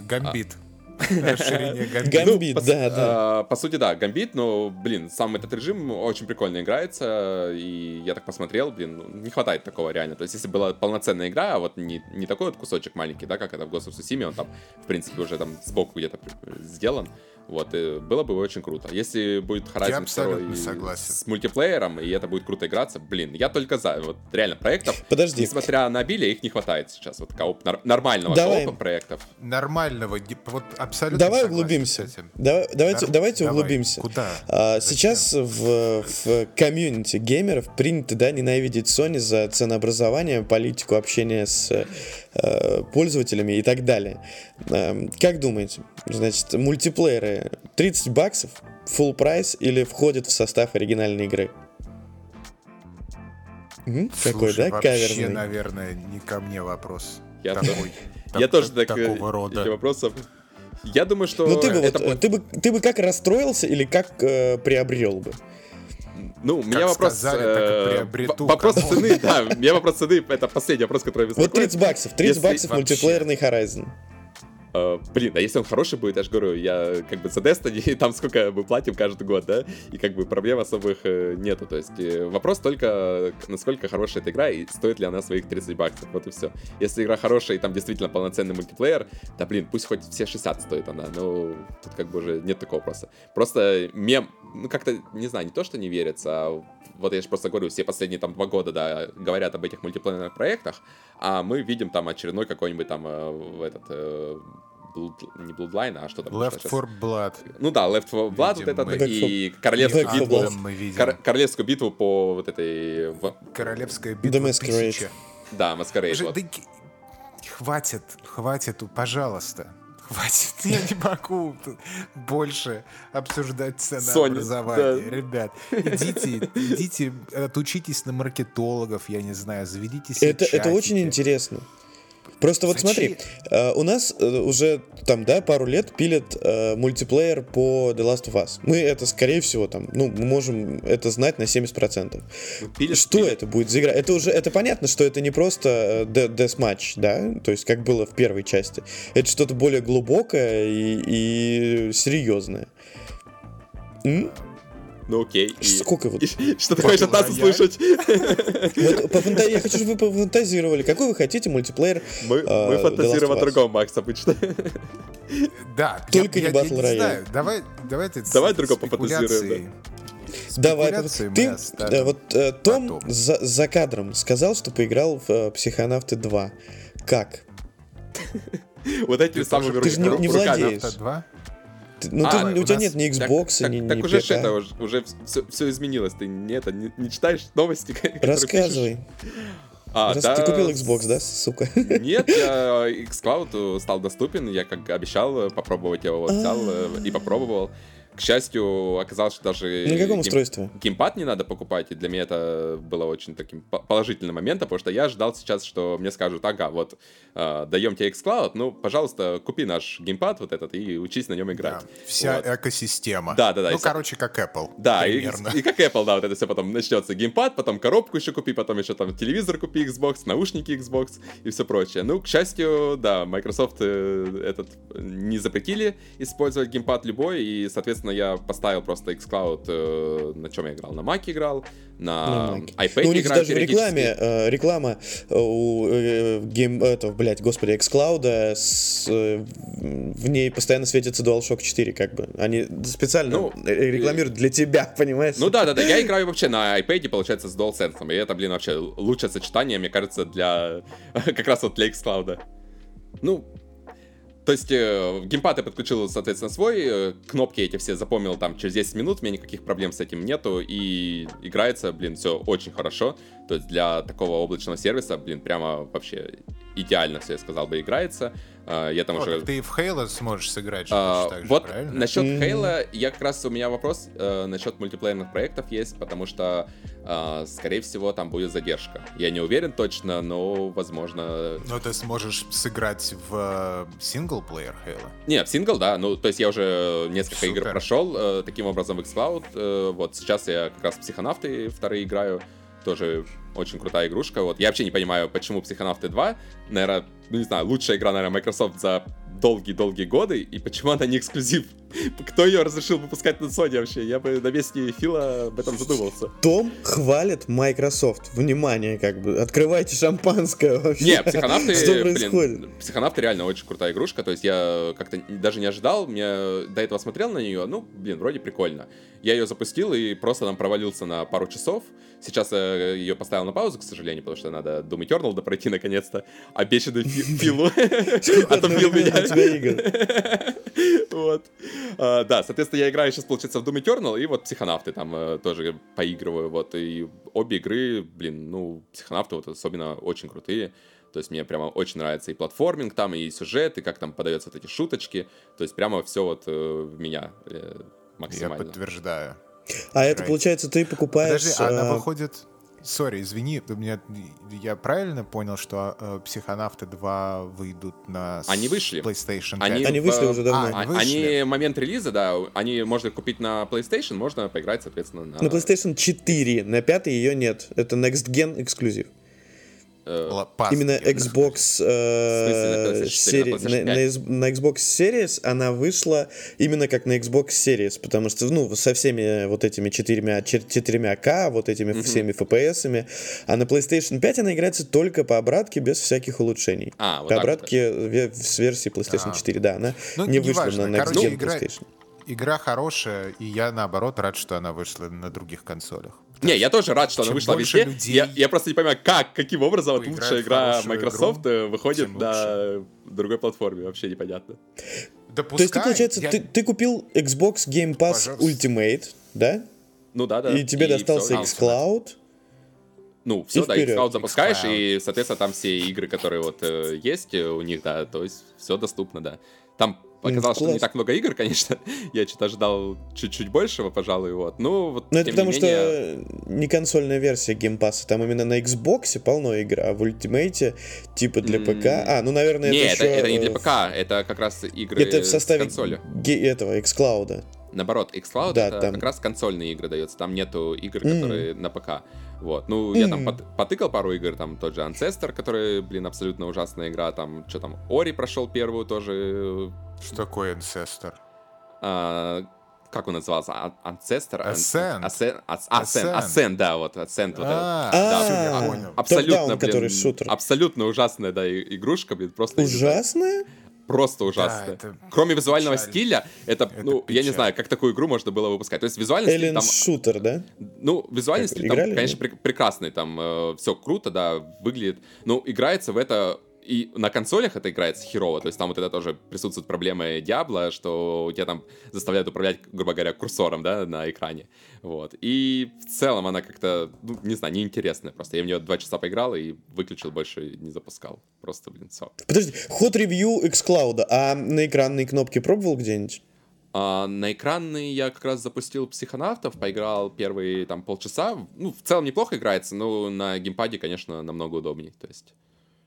Гамбит. Расширение Гамбит. Гамбит, ну, да, да. А, по сути, да, Гамбит, но, блин, сам этот режим очень прикольно играется, и я так посмотрел, блин, ну, не хватает такого реально. То есть, если была полноценная игра, а вот не, не такой вот кусочек маленький, да, как это в Ghost of Tsushima, он там, в принципе, уже там сбоку где-то сделан, Вот, и было бы очень круто. Если будет Horizon абсолютно 2 согласен. с мультиплеером, и это будет круто играться, блин, я только за. Вот реально, проектов, Подожди. несмотря на обилие, их не хватает сейчас. Вот кооп, нар- нормального Давай. коопа проектов. Нормального, вот абсолютно Давай углубимся. этим. Давай- давайте, Нар- давайте давай. углубимся. Куда? А, сейчас в, в комьюнити геймеров принято да, ненавидеть Sony за ценообразование, политику общения с пользователями и так далее. Эм, как думаете, значит, мультиплееры 30 баксов, full прайс или входят в состав оригинальной игры? М, Какой, Слушай, да, вообще, каверзный? наверное, не ко мне вопрос. Я Такой, Я тоже так... э, такого рода. Вопросов. Я думаю, что Ну ты бы, это вот, будет- ты бы, ты бы как расстроился или как э, приобрел бы? Ну, у меня вопрос... сказали, так и э, приобрету, Вопрос цены, да. У меня вопрос цены, это последний вопрос, который Вот беспокоит. 30 баксов, 30 Если баксов вообще- мультиплеерный Horizon. Э, Блин, а если он хороший будет, я же говорю, я как бы за Destiny, там сколько мы платим каждый год, да, и как бы проблем особых э, нету, то есть э, вопрос только, насколько хорошая эта игра, и стоит ли она своих 30 баксов, вот и все. Если игра хорошая, и там действительно полноценный мультиплеер, да блин, пусть хоть все 60 стоит она, но тут как бы уже нет такого вопроса. Просто мем, ну как-то, не знаю, не то, что не верится, а вот я же просто говорю, все последние там два года, да, говорят об этих мультиплеерных проектах, а мы видим там очередной какой-нибудь там э, в этот э, Blood- не Bloodline, а что там? Left? 4 Blood. Ну да, Left 4 Blood вот Видим этот мы. и королевскую 4 битву. Мы видим. кор- королевскую битву по вот этой... в- Королевская битва Masquerade. тысяча. Да, Masquerade. Уже- вот. да хватит, хватит, пожалуйста. Хватит, я не могу тут больше обсуждать ценообразование. да. Ребят, идите, идите, отучитесь на маркетологов, я не знаю, заведите себе Это, это очень интересно. Просто вот Зачем? смотри, э, у нас э, уже там, да, пару лет пилят э, мультиплеер по The Last of Us. Мы это, скорее всего, там, ну, мы можем это знать на 70%. Ну, пилят- что пилят. это будет за игра? Это уже, это понятно, что это не просто deathmatch, да, то есть как было в первой части. Это что-то более глубокое и, и серьезное. М? Ну окей. и- Сколько вот? и Что ты хочешь от нас Рояль. услышать? Вот Я хочу, чтобы вы пофантазировали. Какой вы хотите мультиплеер? Мы, а, мы фантазируем о другом, Макс, обычно. Да, Только я, не Royale. знаю. Давай, давай ты Давай другом пофантазируем, Давай, мы ты, э, вот э, Том потом. за, за кадром сказал, что поиграл в э, Психонавты 2. Как? Вот Ты самыми тоже Ты же не- руками. владеешь. 2? Ты- ну, А, ты- у у тебя нас- нет ни Так- Xbox, так, ни, так ни уже ж ПК. это, уже, уже все, изменилось. Ты не, это, не, не читаешь новости? Рассказывай. А, Раз да, ты купил Xbox, да, сука? Нет, я xCloud стал доступен, я как обещал э, попробовать его, вот взял э, и попробовал. К счастью, оказалось, что даже На каком гейм- устройстве? геймпад не надо покупать, и для меня это было очень таким по- положительным моментом, потому что я ждал сейчас, что мне скажут, ага, вот, э, даем тебе xCloud, ну, пожалуйста, купи наш геймпад вот этот и учись на нем Да, играть. вся Вот. экосистема. Да, да, да, Ну, и- короче, как Apple. Да, и, примерно. и как Apple, да, вот это все потом начнется. Геймпад, потом коробку еще купи, потом еще там телевизор купи Xbox, наушники Xbox и все прочее. Ну, к счастью, да, Microsoft э, этот не запретили использовать геймпад любой, и, соответственно, я поставил просто xCloud, э, на чем я играл, на Mac играл, на, На Mac. iPad Ну, у них играю даже в рекламе, э, реклама э, у э, Game, этого, блядь, господи, xCloud, с, э, в ней постоянно светится DualShock 4, как бы. Они специально Ну, э, рекламируют для тебя, понимаешь? Ну да, да, да, я играю вообще на iPad, получается, с DualSense, и это, блин, вообще лучшее сочетание, мне кажется, для как раз вот для xCloud. Ну, то есть э, геймпад я подключил, соответственно, свой, э, кнопки эти все запомнил там через 10 минут, у меня никаких проблем с этим нету, и играется, блин, все очень хорошо. То есть для такого облачного сервиса, блин, прямо вообще идеально все, я сказал бы, играется. Э, Я там Вот, уже... ты и в Halo сможешь сыграть А, так же, вот правильно? насчет. Halo, я как раз у меня вопрос э, насчет мультиплеерных проектов есть, потому что, э, скорее всего, там будет задержка. Я не уверен точно, но, возможно... Но ты сможешь сыграть в э, синглплеер Halo. Не, в сингл, да, ну, то есть я уже несколько игр Супер. прошел, э, таким образом в xCloud, э, вот сейчас я как раз в Психонавты вторые играю, тоже очень крутая игрушка, вот, я вообще не понимаю, почему Психонавты 2, наверное, ну не знаю, лучшая игра, наверное, Microsoft за долгие-долгие годы, и почему она не эксклюзив? Кто ее разрешил выпускать на Sony вообще? Я бы на месте Фила об этом задумался. Том хвалит Microsoft. Внимание, как бы. Открывайте шампанское вообще. Не, психонавты, Что блин, происходит? психонавты реально очень крутая игрушка, то есть я как-то даже не ожидал, мне до этого смотрел на нее, ну, блин, вроде прикольно. Я ее запустил и просто там провалился на пару часов. Сейчас я ее поставил на паузу, к сожалению, потому что надо Doom Eternal допройти наконец-то. Обещанный Фи- Филу. А то Фил меня. Вот. Да, соответственно, я играю сейчас, получается, в Doom Eternal, и вот Психонавты там э, тоже поигрываю, вот, и обе игры, блин, ну, Психонавты вот особенно очень крутые, то есть мне прямо очень нравится и платформинг там, и сюжет, и как там подаются вот эти шуточки, то есть прямо все вот э, в меня э, Я максимально. подтверждаю. А это, получается, ты покупаешь... Подожди, она а, выходит... Сори, извини, у меня, я правильно понял, что э, Психонавты 2 выйдут на Они вышли. PlayStation 5? Они, Они вышли в- уже давно. А, А- они вышли. Они момент релиза, да, они можно их купить на PlayStation, можно поиграть, соответственно, на... На PlayStation 4, на 5 ее нет. Это Next Gen эксклюзив. Э, пас- Именно Xbox э, смысле, на PlayStation 4, на на, Xbox Series она вышла именно как на Xbox Series, потому что, ну, со всеми вот этими четырьмя, чет- четырьмя К, вот этими всеми FPS-ами, а на PlayStation 5 она играется только по обратке, без всяких улучшений. А, вот по вот. обратке ве- с версии PlayStation А. 4, да, она Ну, не вышла неважно. на Next Gen игра- PlayStation. Игра хорошая, и я, наоборот, рад, что она вышла на других консолях. Не, я тоже рад, что она вышла везде. людей Я, я просто не понимаю, как, каким образом лучшая игра Microsoft игру, э, выходит на другой платформе. Вообще непонятно. Да То есть ты, пускай, получается, я- ты, ты купил Xbox Game Pass Пожалуйста. Ultimate, да? Ну да, да. И тебе достался всё, а, xCloud. Ну, все, и да, вперед. xCloud запускаешь, xCloud. и, соответственно, там все игры, которые вот э, есть э, у них, да, то есть все доступно, да. Там показалось, что не так много игр, конечно. Я что-то ожидал чуть-чуть большего, пожалуй, вот. Ну, вот, Ну, это потому не менее, что не консольная версия Pass, там именно на Xbox полно игр, а в Ultimate типа для ПК. А, ну, наверное, это это, еще... это не для э, ПК, это как раз игры Это в составе консолью. ге- этого, xCloud. Наоборот, xCloud Да, это там- как раз консольные игры дается, там нету игр, которые на ПК. Вот, ну, я там пот- потыкал пару игр, там тот же Ancestor, который, блин, абсолютно ужасная игра, там, что там, Ори прошел первую тоже, Что такое Ancestor? а, как он назывался, А- Ancestor? Ascent. Ascent, Ascent, Ascent. Да, вот, Ascent, вот. А, А, а, я понял. Абсолютно, который шутер. абсолютно ужасная, да, игрушка, блин, просто... Ужасная? Просто ужасно. это Кроме визуального печаль. стиля, это, Это ну, я не печаль. знаю, как такую игру можно было выпускать. То есть визуальный стиль Эллен там Шутер, да? Ну, визуальный Как, стиль там, конечно, прек- прекрасный, там все круто, да, выглядит. Но играется в это и на консолях это играется херово, то есть там вот это тоже присутствует проблема Диабло, что у тебя там заставляют управлять, грубо говоря, курсором, да, на экране, вот. И в целом она как-то, ну, не знаю, неинтересная просто. Я в нее два часа поиграл и выключил, больше не запускал. Просто, блин, все. Подожди, ход ревью xCloud, а на экранные кнопки пробовал где-нибудь? А, на экранный я как раз запустил психонавтов, поиграл первые там полчаса. Ну, в целом неплохо играется, но на геймпаде, конечно, намного удобнее. То есть.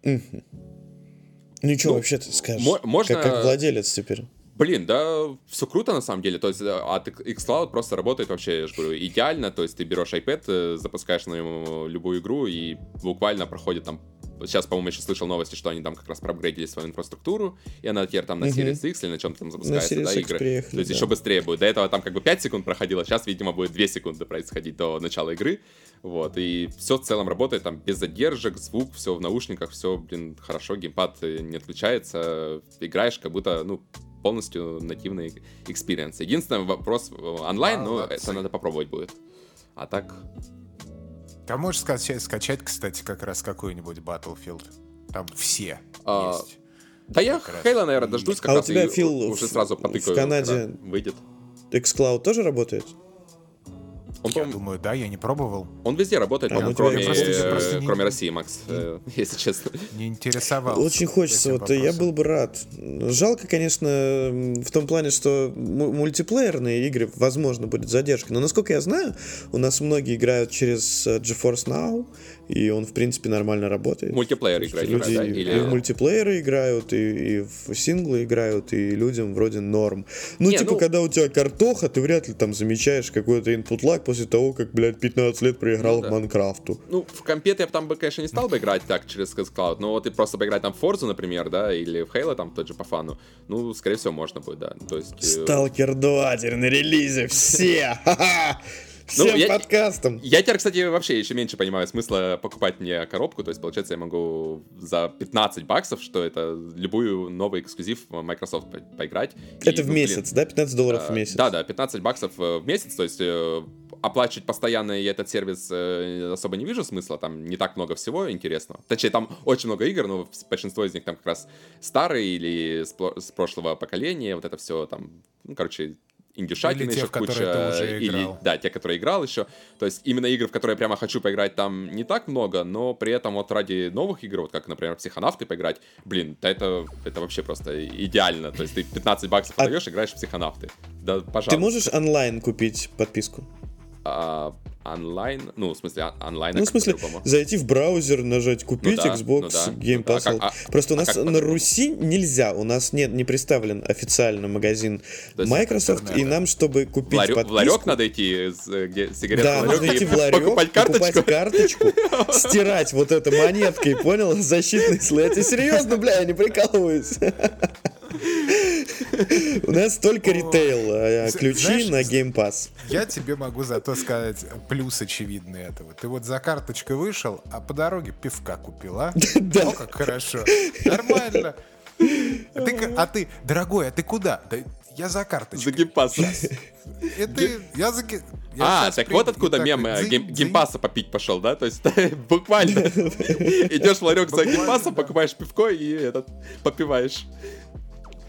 Ну что Ну, вообще ты скажешь? мо- можно- Как, как владелец теперь. Блин, да, все круто на самом деле. То есть э, от xCloud просто работает вообще, я же говорю, идеально. То есть ты берешь iPad, э, запускаешь на нем любую игру и буквально проходит там. Сейчас, по-моему, еще слышал новости, что они там как раз проапгрейдили свою инфраструктуру, и она теперь там на. Series X или на чем-то там запускается, да, X игры. приехали, То есть да. еще быстрее будет. До этого там как бы 5 секунд проходило, сейчас, видимо, будет 2 секунды происходить до начала игры. Вот, и все в целом работает там без задержек, звук, все в наушниках, все, блин, хорошо, геймпад э, не отключается, играешь как будто, ну, полностью нативный experience. Единственный вопрос э, онлайн, но Молодцы. это надо попробовать будет. А так, Там можешь скачать, скачать, кстати, как раз какой-нибудь Battlefield. Там все А, есть. да я раз. Halo, наверное, дождусь как А у раз тебя, и Фил, уже в- сразу в потыкаю, Канаде- когда выйдет. xCloud тоже работает? Он, Я думаю, да, я не пробовал. он везде работает, А, по-моему, тебя кроме, просто- э, просто не- кроме России, Макс, э, если честно. Не интересовался. Очень хочется, вот я был бы рад. Жалко, конечно, в том плане, что му- мультиплеерные игры, возможно, будет задержка. Но насколько я знаю, у нас многие играют через э, GeForce Now, и он, в принципе, нормально работает. Мультиплеер играть, Люди да? и в Или... мультиплееры играют, и, и в синглы играют, и людям вроде норм. Ну, Не, типа, ну- когда у тебя картоха, ты вряд ли там замечаешь какой-то input lag после того, как, блядь, 15 лет проиграл Ну да. в Майнкрафту. Ну, в компе я там бы, конечно, не стал бы играть так через xCloud, но вот и просто поиграть там в Forza, например, да, или в Halo там тот же по фану, ну, скорее всего, можно будет, да. То есть... э, Сталкер 2 теперь на релизе, все! Ну, Всем я- подкастом! Я теперь, кстати, вообще еще меньше понимаю смысла покупать мне коробку, то есть, получается, я могу за 15 баксов, что это любую новый эксклюзив Microsoft по- поиграть. И, Это в ну, блин, месяц, да? 15 долларов в э, месяц. Да, да, 15 баксов э, в месяц, то есть э, оплачивать постоянно я этот сервис э, особо не вижу смысла, там не так много всего интересного. Точнее, там очень много игр, но большинство из них там как раз старые или с, с прошлого поколения, вот это все там, ну, короче, индюшатины Или те, еще в которые куча, ты уже или, играл. да, те, которые играл еще. То есть именно игры, в которые я прямо хочу поиграть, там не так много, но при этом вот ради новых игр, вот как, например, психонавты поиграть, блин, да это, это вообще просто идеально. То есть ты 15 баксов А- отдаешь, играешь в психонавты. Да, пожалуйста. Ты можешь онлайн купить подписку? А, онлайн, ну, в смысле, а- онлайн. а Ну, в смысле, зайти в браузер, нажать купить Ну да, Xbox ну да. Game А Pass. как- а- Просто у а нас как на? Руси нельзя, у нас нет, не представлен официально магазин То есть Microsoft, и нам, чтобы В, купить ларек, в подписку... ларек надо идти, с, э, где сигареты Да, в нужно ларек идти и в ларек, покупать карточку. карточку, стирать вот это монеткой, понял? Защитный слой. Я серьезно, бля, я не прикалываюсь. У нас только ритейл, а ключи на Game Pass. Я тебе могу зато сказать плюс очевидный этого. Ты вот за карточкой вышел, а по дороге пивка купил, а? Да. О, как хорошо. Нормально. А ты, а ты, дорогой, а ты куда? Да я за За карточкой. Game Pass. И ты, я за... я А, так приду. вот откуда мем Game- Game Pass а попить пошел, да? То есть буквально идешь в ларек за Game Pass ом, покупаешь пивко и этот попиваешь.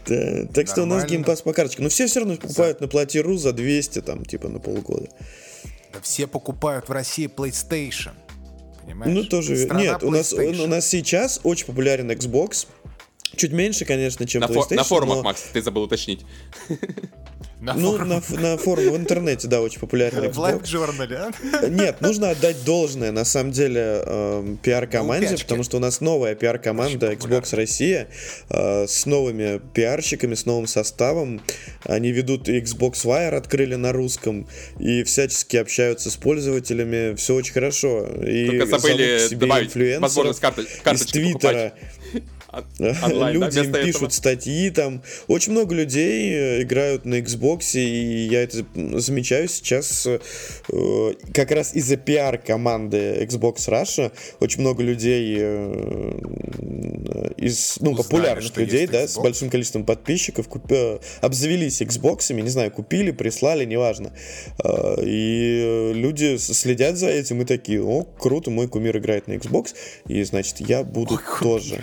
Да, Так что у нас Pass по карточке. Но все все равно покупают на платиру за 200, там, типа, на полгода. Все покупают в России PlayStation. Понимаешь? Ну, тоже... Страна Нет, у нас, у нас сейчас очень популярен Xbox. Чуть меньше, конечно, чем На, фо- PlayStation. на форумах, но- Макс, ты забыл уточнить. На Ну, форумах. на, на форуме, в интернете, да, очень популярен В лайв-журнале, а? Нет, нужно отдать должное, на самом деле, эм, пиар-команде, Упячки. потому что у нас новая пиар-команда. Xbox Россия э, с новыми пиарщиками, с новым составом. Они ведут Xbox Wire, открыли на русском, и всячески общаются с пользователями. Все очень хорошо. И Только забыли себе добавить инфлюенсеров возможность карты- из карточки Твиттера. покупать. Да, Люди этого. пишут статьи там. Очень много людей э, играют на Xbox, и я это замечаю сейчас э, э, как раз из-за пиар команды Xbox Russia. Очень много людей э, из ну, Узнали, популярных людей, да, с большим количеством подписчиков, куп- э, обзавелись Xbox, не знаю, купили, прислали, неважно. Э, И э, люди следят за этим и такие, о, круто, мой кумир играет на Xbox, и значит, я буду тоже.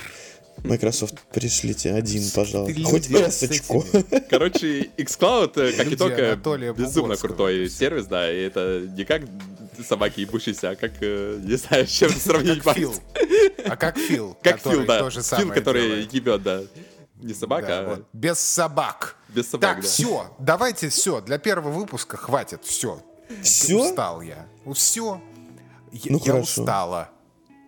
Microsoft, пришлите один, пожалуйста. Ты Хоть люди с эсочку. Короче, xCloud, э, как Люди итог, э, Анатолия безумно крутой сервис, да, и это не как собаки ебущиеся, а как, э, не знаю, с чем сравнить. Как Фил. А как Фил? Как который Фил, да. Фил, который делает. ебет, да. Не собака, Да, а вот. Без собак. без собак, Так, да. все, давайте все. Для первого выпуска хватит. Все. Все? Устал я. Все. Я, Ну, я хорошо. устала.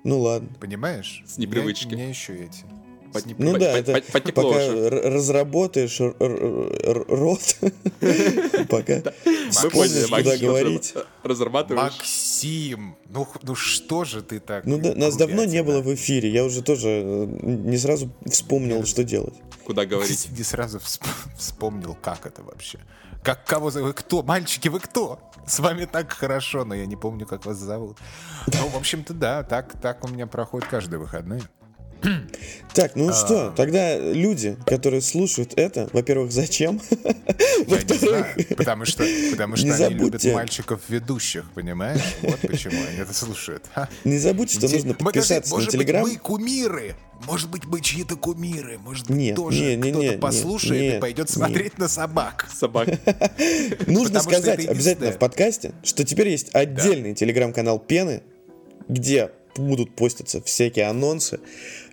Ну ладно. Понимаешь? С непривычки. У меня, еще эти. По- С непри- Ну По- да, по- это по- потекло пока уже. разработаешь рот, пока вспомнишь, куда говорить. ты разрабатываешь. Максим, ну, ну что же ты так? Ну да, нас давно не было в эфире, я уже тоже э, не сразу вспомнил, что делать. Куда говорить. Не сразу всп- вспомнил, как это вообще. Как кого зовут? Вы кто? Мальчики, вы кто? С вами так хорошо, но я не помню, как вас зовут. Ну, в общем-то, да, так, так у меня проходит каждые выходные. Так, ну А. что, тогда люди, которые слушают это, во-первых, зачем? Я не знаю, потому что, потому что Не они любят забудьте. мальчиков-ведущих, понимаешь? Вот почему они это слушают. Ха. Не забудьте, что нужно подписаться на может Телеграм. быть, мы кумиры. Может быть, мы чьи-то кумиры. Может быть, Нет, тоже не, кто-то не, послушает и нет, пойдет нет. смотреть на собак. Собак. Нужно сказать обязательно в подкасте, что теперь есть отдельный телеграм-канал Пены, где будут поститься всякие анонсы.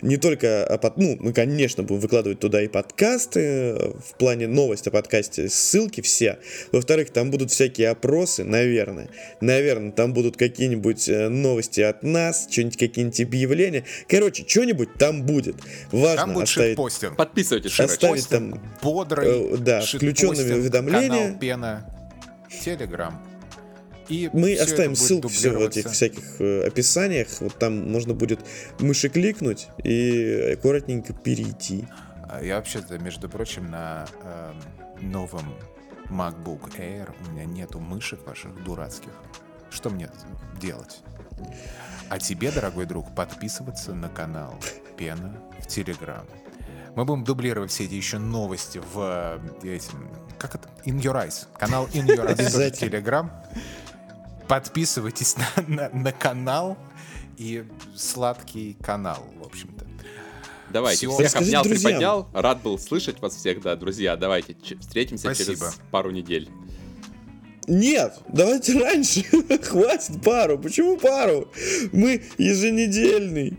Не только, под- ну, мы, конечно, будем выкладывать туда и подкасты, э, в плане новости о подкасте, ссылки все. Во-вторых, там будут всякие опросы, наверное. Наверное, там будут какие-нибудь э, новости от нас, что-нибудь, какие-нибудь объявления. Короче, что-нибудь там будет. Важно Там будет оставить... шитпостинг. Подписывайтесь, Оставить там, бодрый, э, да, включенными уведомления. Канал Пена, Телеграм. И Мы оставим ссылки все в этих всяких э, описаниях. Вот там можно будет мыши кликнуть и аккуратненько перейти. А Я вообще-то, между прочим, на эм, новом MacBook Air у меня нету мышек ваших дурацких. Что мне делать? А тебе, дорогой друг, подписываться на канал Пена в Telegram. Мы будем дублировать все эти еще новости в э, этим, как это? In Your Eyes. Канал In Your Eyes в. Telegram. Подписывайтесь на, на- на канал и сладкий канал, в общем-то. Давайте, Всё. всех Расскажите обнял, друзьям. приподнял. Рад был слышать вас всех, да, друзья. Давайте встретимся Спасибо. через пару недель. Нет, давайте раньше. Хватит пару. Почему пару? Мы еженедельный.